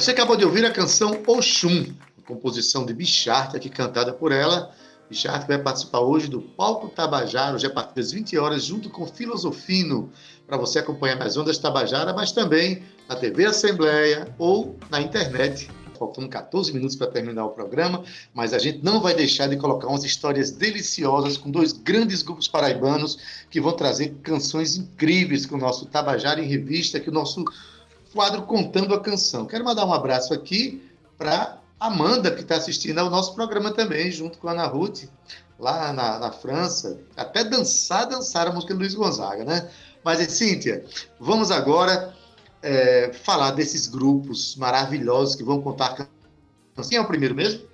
Você acabou de ouvir a canção Oxum, composição de Bicharte, aqui cantada por ela. Bicharte vai participar hoje do Palco Tabajara, hoje a partir das 20 horas, junto com Filosofino, para você acompanhar nas ondas Tabajara, mas também na TV Assembleia ou na internet. Faltando 14 minutos para terminar o programa, mas a gente não vai deixar de colocar umas histórias deliciosas com dois grandes grupos paraibanos que vão trazer canções incríveis com o nosso Tabajara em Revista, que o nosso quadro Contando a Canção. Quero mandar um abraço aqui para Amanda, que está assistindo ao nosso programa também, junto com a Ana Ruth, lá na, na França. Até dançar, dançar a música do Luiz Gonzaga, né? Mas, Cíntia, vamos agora é, falar desses grupos maravilhosos que vão contar canções. Quem é o primeiro mesmo?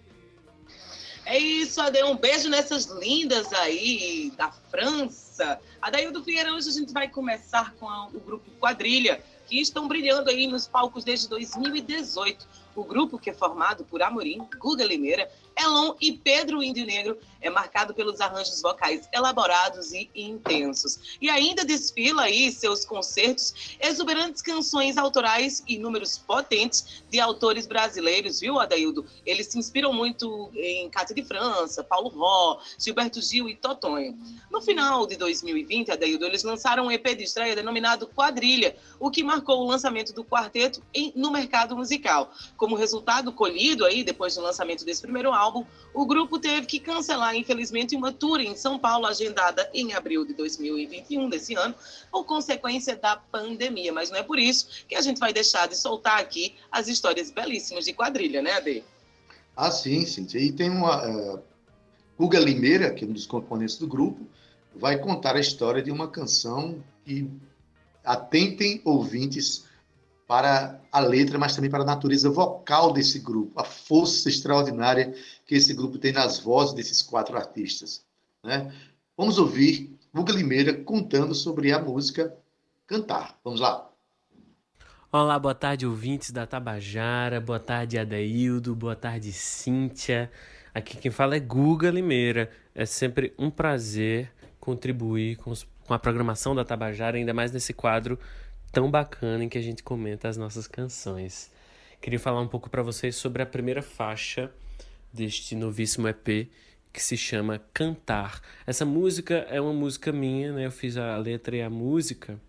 É isso, Ade. Um beijo nessas lindas aí da França. Adaildo Vieira, hoje a gente vai começar com a- o grupo Quadrilha, que estão brilhando aí nos palcos desde 2018. O grupo, que é formado por Amorim, Guga Limeira, Elon e Pedro Índio Negro, é marcado pelos arranjos vocais elaborados e intensos. E ainda desfila aí seus concertos, exuberantes canções autorais e números potentes de autores brasileiros, viu, Adaildo? Eles se inspiram muito em Cátia de França, Paulo Ró, Gilberto Gil e Totonho. No final de 2020, Adaildo, eles lançaram um EP de estreia denominado Quadrilha, o que marcou o lançamento do quarteto em- no mercado musical. Como resultado colhido aí, depois do lançamento desse primeiro álbum, o grupo teve que cancelar, infelizmente, uma tour em São Paulo, agendada em abril de 2021, desse ano, por consequência da pandemia. Mas não é por isso que a gente vai deixar de soltar aqui as histórias belíssimas de quadrilha, né, Ade? Ah, sim, Cíntia. E tem uma. Uh, Guga Limeira, que é um dos componentes do grupo, vai contar a história de uma canção que atentem ouvintes para a letra, mas também para a natureza vocal desse grupo, a força extraordinária que esse grupo tem nas vozes desses quatro artistas. Né? Vamos ouvir Guga Limeira contando sobre a música Cantar. Vamos lá. Olá, boa tarde, ouvintes da Tabajara, boa tarde, Adaildo, boa tarde, Cíntia. Aqui quem fala é Guga Limeira. É sempre um prazer contribuir com, a programação da Tabajara, ainda mais nesse quadro tão bacana em que a gente comenta as nossas canções. Queria falar um pouco para vocês sobre a primeira faixa deste novíssimo EP que se chama Cantar. Essa música é uma música minha, né? Eu fiz a letra e a música.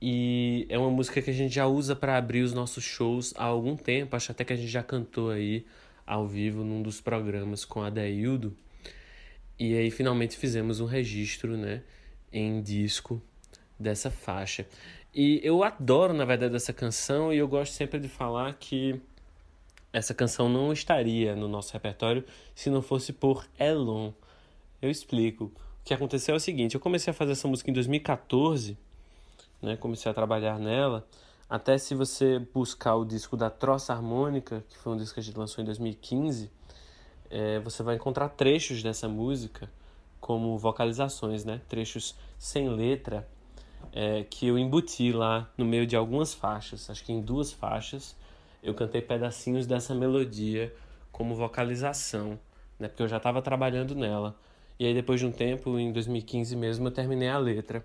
E é uma música que a gente já usa para abrir os nossos shows há algum tempo. Acho até que a gente já cantou aí ao vivo num dos programas com a Daildo. E aí finalmente fizemos um registro, né, em disco dessa faixa. E eu adoro, na verdade, essa canção e eu gosto sempre de falar que essa canção não estaria no nosso repertório se não fosse por Elon. Eu explico. O que aconteceu é o seguinte: eu comecei a fazer essa música em 2014, né? Comecei a trabalhar nela. Até se você buscar o disco da Troça Harmônica, que foi um disco que a gente lançou em 2015, é, você vai encontrar trechos dessa música como vocalizações, né? Trechos sem letra é, que eu embuti lá no meio de algumas faixas, acho que em duas faixas eu cantei pedacinhos dessa melodia como vocalização, né? Porque eu já estava trabalhando nela. E aí depois de um tempo, em 2015 mesmo, eu terminei a letra.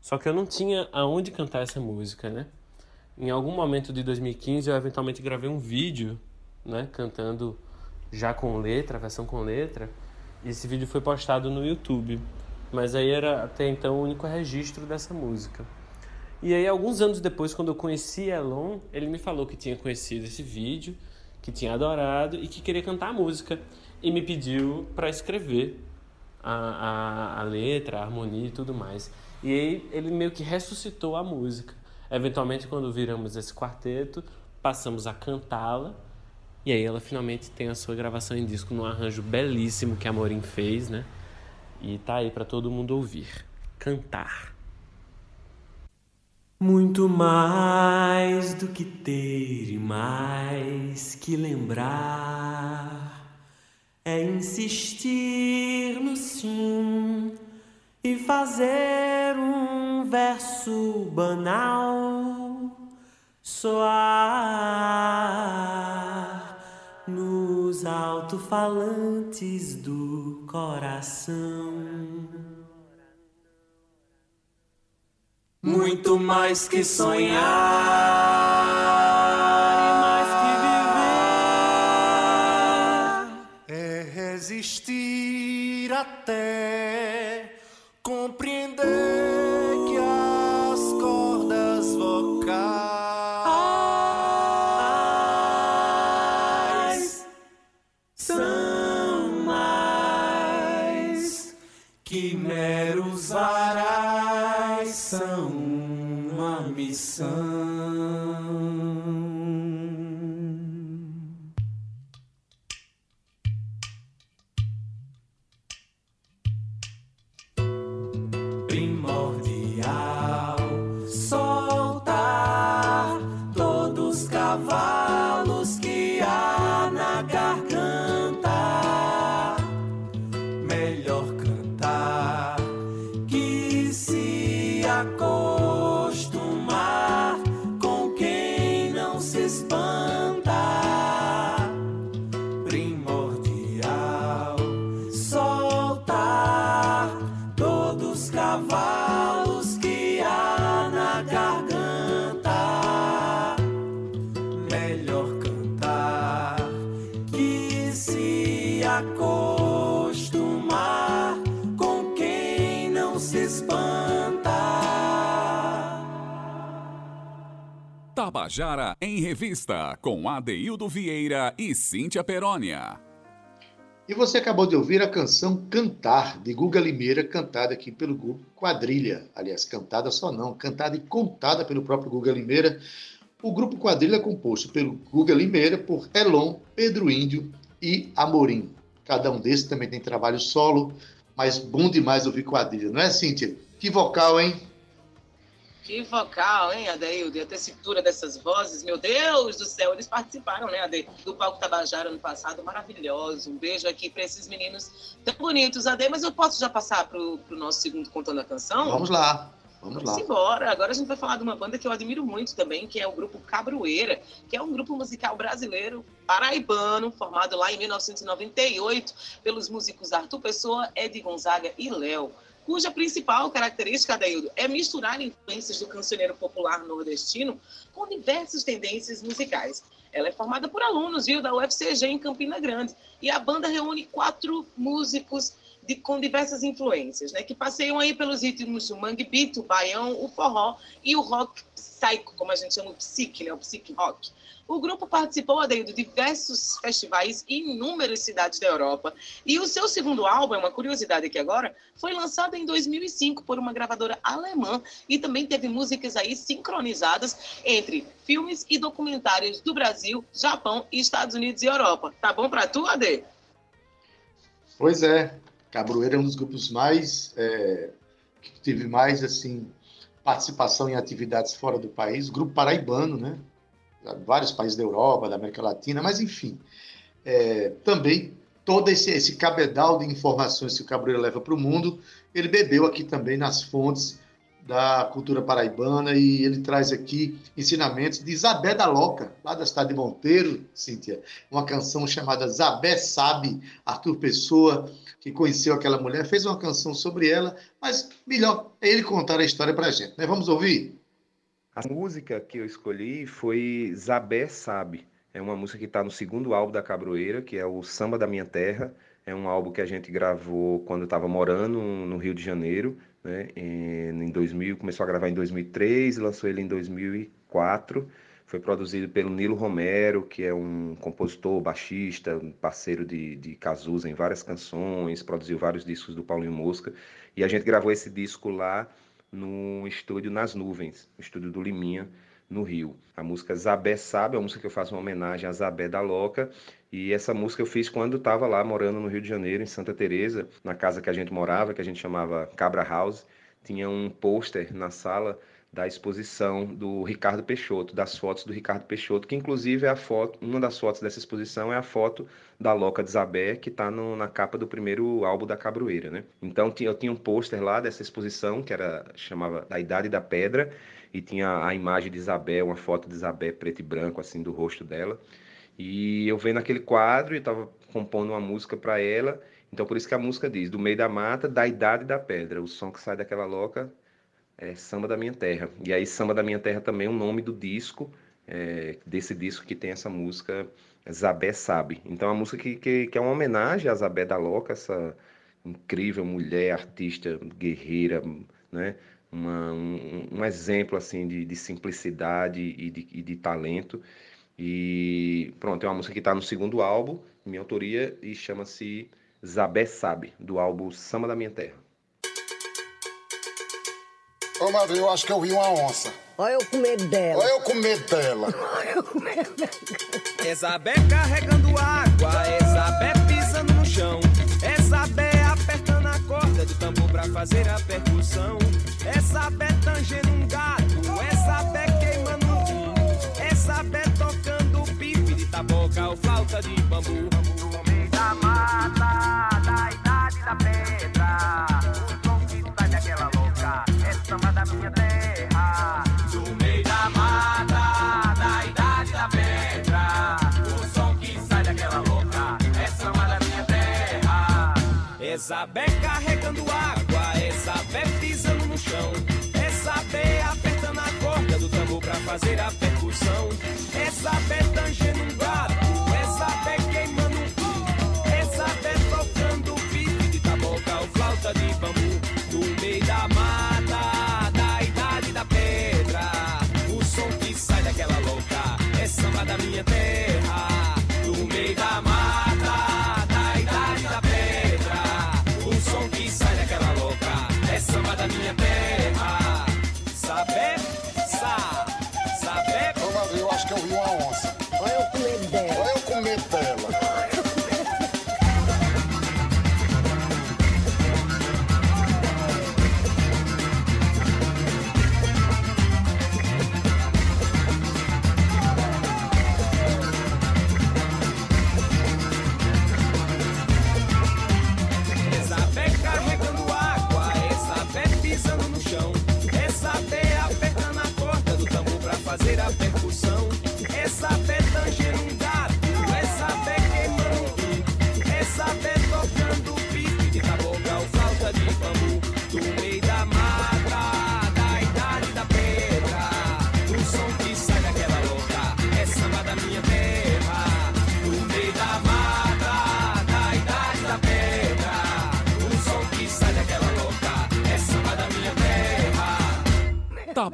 Só que eu não tinha aonde cantar essa música, né? Em algum momento de 2015 eu eventualmente gravei um vídeo, né, cantando já com letra, versão com letra. E esse vídeo foi postado no YouTube. Mas aí era até então o único registro dessa música. E aí, alguns anos depois, quando eu conheci Elon, ele me falou que tinha conhecido esse vídeo, que tinha adorado e que queria cantar a música. E me pediu para escrever a, a, a letra, a harmonia e tudo mais. E aí, ele meio que ressuscitou a música. Eventualmente, quando viramos esse quarteto, passamos a cantá-la. E aí, ela finalmente tem a sua gravação em disco num arranjo belíssimo que a Morim fez, né? E tá aí para todo mundo ouvir. Cantar. Muito mais do que ter e mais que lembrar é insistir no sim e fazer um verso banal soar nos alto-falantes do coração. Muito mais que sonhar acostumar com quem não se espanta. Tabajara em Revista, com Adeildo Vieira e Cíntia Perónia. E você acabou de ouvir a canção Cantar, de Guga Limeira, cantada aqui pelo grupo Quadrilha. Aliás, cantada só não, cantada e contada pelo próprio Guga Limeira. O grupo Quadrilha é composto pelo Guga Limeira, por Elon, Pedro Índio e Amorim. Cada um desses também tem trabalho solo, mas bom demais ouvir Quadrilha, não é, Cíntia? Que vocal, hein? Que vocal, hein, Adeildo? A tessitura dessas vozes, meu Deus do céu, eles participaram, né, Ade, do Palco Tabajara ano passado, maravilhoso. Um beijo aqui para esses meninos tão bonitos, Ade, mas eu posso já passar pro, pro nosso segundo Contando a Canção? Vamos lá, vamos lá. Embora. Agora a gente vai falar de uma banda que eu admiro muito também, que é o grupo Cabroeira, que é um grupo musical brasileiro paraibano, formado lá em 1998 pelos músicos Arthur Pessoa, Ed Gonzaga e Léo cuja principal característica, Adaildo, é misturar influências do cancioneiro popular nordestino com diversas tendências musicais. Ela é formada por alunos, viu, da UFCG em Campina Grande. E a banda reúne quatro músicos de, com diversas influências, né? Que passeiam aí pelos ritmos do mangue beat, o baião, o forró e o rock psycho, como a gente chama o psique, né? O psique rock. O grupo participou de diversos festivais em inúmeras cidades da Europa. E o seu segundo álbum, é uma curiosidade aqui agora, foi lançado em 2005 por uma gravadora alemã e também teve músicas aí sincronizadas entre filmes e documentários do Brasil, Japão, Estados Unidos e Europa. Tá bom para tu, Ade? Pois é, Cabroeira é um dos grupos mais é, que teve mais assim participação em atividades fora do país, grupo paraibano, né? Vários países da Europa, da América Latina, mas enfim, é, também todo esse, esse cabedal de informações que o Cabroeira leva para o mundo, ele bebeu aqui também nas fontes da cultura paraibana e ele traz aqui ensinamentos de Zabé da Loca, lá da cidade de Monteiro, Cíntia. Uma canção chamada Zabé Sabe, Arthur Pessoa, que conheceu aquela mulher, fez uma canção sobre ela, mas melhor é ele contar a história para a gente, né? Vamos ouvir? A música que eu escolhi foi Zabé Sabe. É uma música que está no segundo álbum da Cabroeira, que é o Samba da Minha Terra. É um álbum que a gente gravou quando estava morando no Rio de Janeiro, né? Em 2000, começou a gravar em 2003, lançou ele em 2004. Foi produzido pelo Nilo Romero, que é um compositor, baixista, parceiro de, de Cazuza em várias canções, produziu vários discos do Paulinho Mosca. E a gente gravou esse disco lá no estúdio Nas Nuvens, no estúdio do Liminha, no Rio. A música Zabé Sabe, é uma música que eu faço uma homenagem a Zabé da Loca, e essa música eu fiz quando estava lá morando no Rio de Janeiro, em Santa Teresa, na casa que a gente morava, que a gente chamava Cabra House. Tinha um pôster na sala da exposição do Ricardo Peixoto, das fotos do Ricardo Peixoto, que inclusive é a foto, uma das fotos dessa exposição é a foto da Loca de Zabé, que está na capa do primeiro álbum da Cabroeira, né? Então eu tinha um pôster lá dessa exposição, que era chamava Da Idade da Pedra, e tinha a imagem de Isabel, uma foto de Isabel preto e branco, assim, do rosto dela. E eu vendo aquele quadro e estava compondo uma música para ela. Então por isso que a música diz: do meio da mata, da idade da pedra. O som que sai daquela loca é Samba da Minha Terra. E aí Samba da Minha Terra também é o nome do disco, é, desse disco que tem essa música Zabé Sabe. Então a música que, que, que é uma homenagem a Zabé da Loca, essa incrível mulher, artista, guerreira, né? Uma, um, um, exemplo assim de, de simplicidade e de, e de talento. E pronto, é uma música que está no segundo álbum, minha autoria, e chama-se Zabé Sabe, do álbum Samba da Minha Terra. Ô, madre, eu acho que eu vi uma onça. Olha eu com medo dela. Olha eu com medo dela. Olha eu com medo dela. É Zabé carregando água, pra fazer a percussão, é Zabé tangendo um gato, é Zabé queimando um é Zabé tocando pife de taboca ou flauta de bambu. No meio da mata, da idade da pedra, o som que sai daquela louca é samba da minha terra. No meio da mata, da idade da pedra, o som que sai daquela louca é samba da minha terra. É Zabé carregando água, pra fazer a percussão, é Zabé tangendo um gato,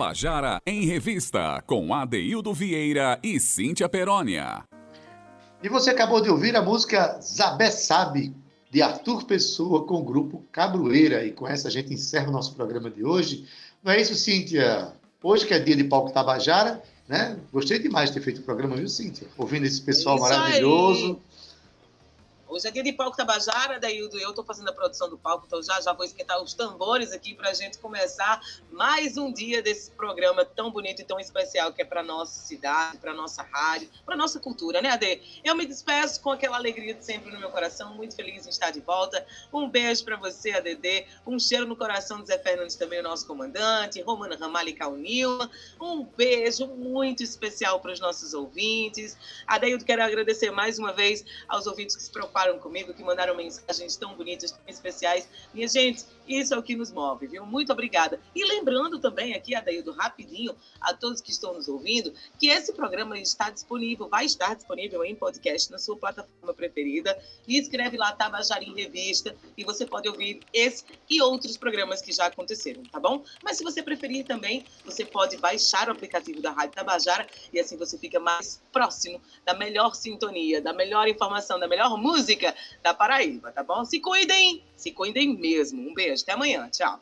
Tabajara em Revista, com Adeildo Vieira e Cíntia Perónia. E você acabou de ouvir a música Zabé Sabe, de Arthur Pessoa, com o grupo Cabroeira. E com essa a gente encerra o nosso programa de hoje. Não é isso, Cíntia? Hoje que é dia de palco Tabajara, né? Gostei demais de ter feito o programa, viu, Cíntia? Ouvindo esse pessoal Isso maravilhoso. aí. Hoje é dia de palco Tabajara, daí eu estou fazendo a produção do palco, então já já vou esquentar os tambores aqui para a gente começar mais um dia desse programa tão bonito e tão especial que é para nossa cidade, para nossa rádio, para nossa cultura, né, Ade? Eu me despeço com aquela alegria de sempre no meu coração, muito feliz em estar de volta. Um beijo para você, ADD, um cheiro no coração do Zé Fernandes também, o nosso comandante, Romana Ramalho e Caunilma. Um beijo muito especial para os nossos ouvintes. Adeildo, quero agradecer mais uma vez aos ouvintes que se preocuparam comigo, que mandaram mensagens tão bonitas, tão especiais. Minha gente, isso é o que nos move, viu? Muito obrigada. E lembrando também aqui, Adaildo, rapidinho, a todos que estão nos ouvindo, que esse programa está disponível, vai estar disponível em podcast na sua plataforma preferida. E escreve lá Tabajara em Revista e você pode ouvir esse e outros programas que já aconteceram, tá bom? Mas se você preferir também, você pode baixar o aplicativo da Rádio Tabajara e assim você fica mais próximo da melhor sintonia, da melhor informação, da melhor música da Paraíba, tá bom? Se cuidem, se cuidem mesmo. Um beijo, até amanhã, tchau.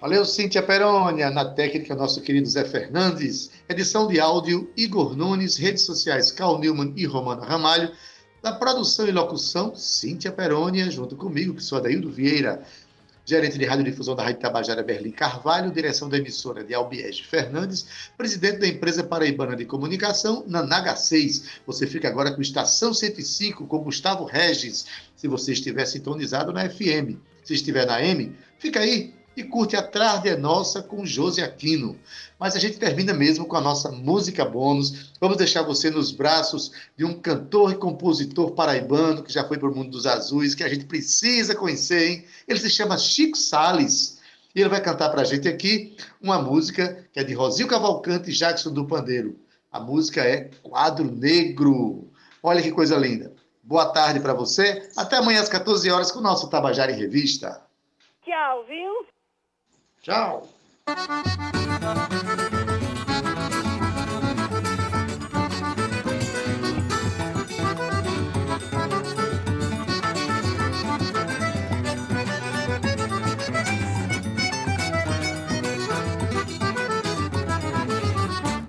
Valeu, Cíntia Perônia. Na técnica, nosso querido Zé Fernandes. Edição de áudio, Igor Nunes. Redes sociais, Cal Newman e Romana Ramalho. Na produção e locução, Cíntia Perônia, junto comigo, que sou Adaildo Vieira. Gerente de Radiodifusão da Rádio Tabajara, Berlim Carvalho. Direção da emissora de Albiege Fernandes. Presidente da empresa paraibana de comunicação, Nanaga 6. Você fica agora com Estação 105, com Gustavo Regis. Se você estiver sintonizado na FM. Se estiver na M, fica aí e curte A Tarde é Nossa com Josi Aquino. Mas a gente termina mesmo com a nossa música bônus. Vamos deixar você nos braços de um cantor e compositor paraibano que já foi para o mundo dos azuis, que a gente precisa conhecer, hein? Ele se chama Chico Sales. E ele vai cantar para a gente aqui uma música que é de Rosil Cavalcante e Jackson do Pandeiro. A música é Quadro Negro. Olha que coisa linda. Boa tarde para você. Até amanhã às 14 horas com o nosso Tabajara em Revista. Tchau, viu? Tchau.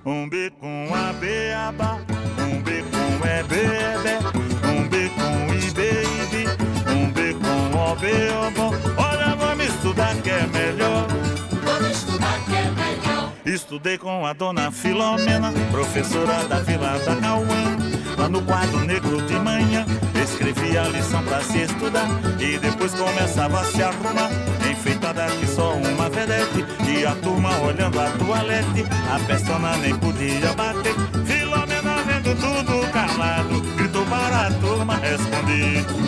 Um B com A, beaba, um B com E, bebê, um B com I, baby, um B com O, beobo. Estudei com a dona Filomena, professora da Vila da Cauã. Lá no quadro negro de manhã, escrevia a lição pra se estudar. E depois começava a se arrumar, enfeitada que só uma vedete. E a turma olhando a toalete, a pestana nem podia bater. Filomena vendo tudo calado, gritou para a turma responder.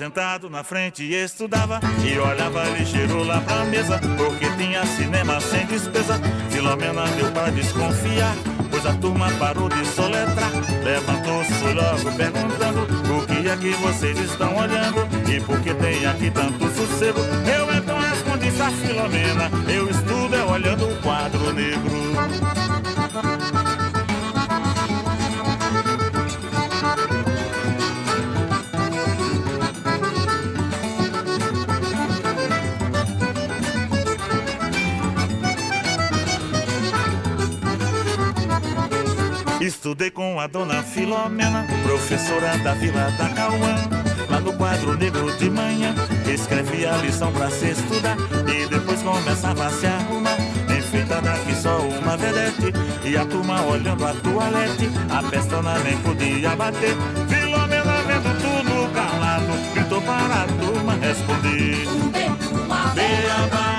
Sentado na frente estudava e olhava ligeiro lá pra mesa, porque tinha cinema sem despesa. Filomena deu pra desconfiar, pois a turma parou de soletrar. Levantou-se logo perguntando o que é que vocês estão olhando e por que tem aqui tanto sossego. Eu então respondi a Filomena, eu estudo é olhando o quadro negro. Estudei com a dona Filomena, professora da Vila da Cauã. Lá no quadro negro de manhã, escrevia a lição pra se estudar. E depois começava a se arrumar, enfeitada que só uma vedete. E a turma olhando a toalete, a pestana nem podia bater. Filomena vendo tudo calado, gritou para a turma responder. Um B com A, Beabá.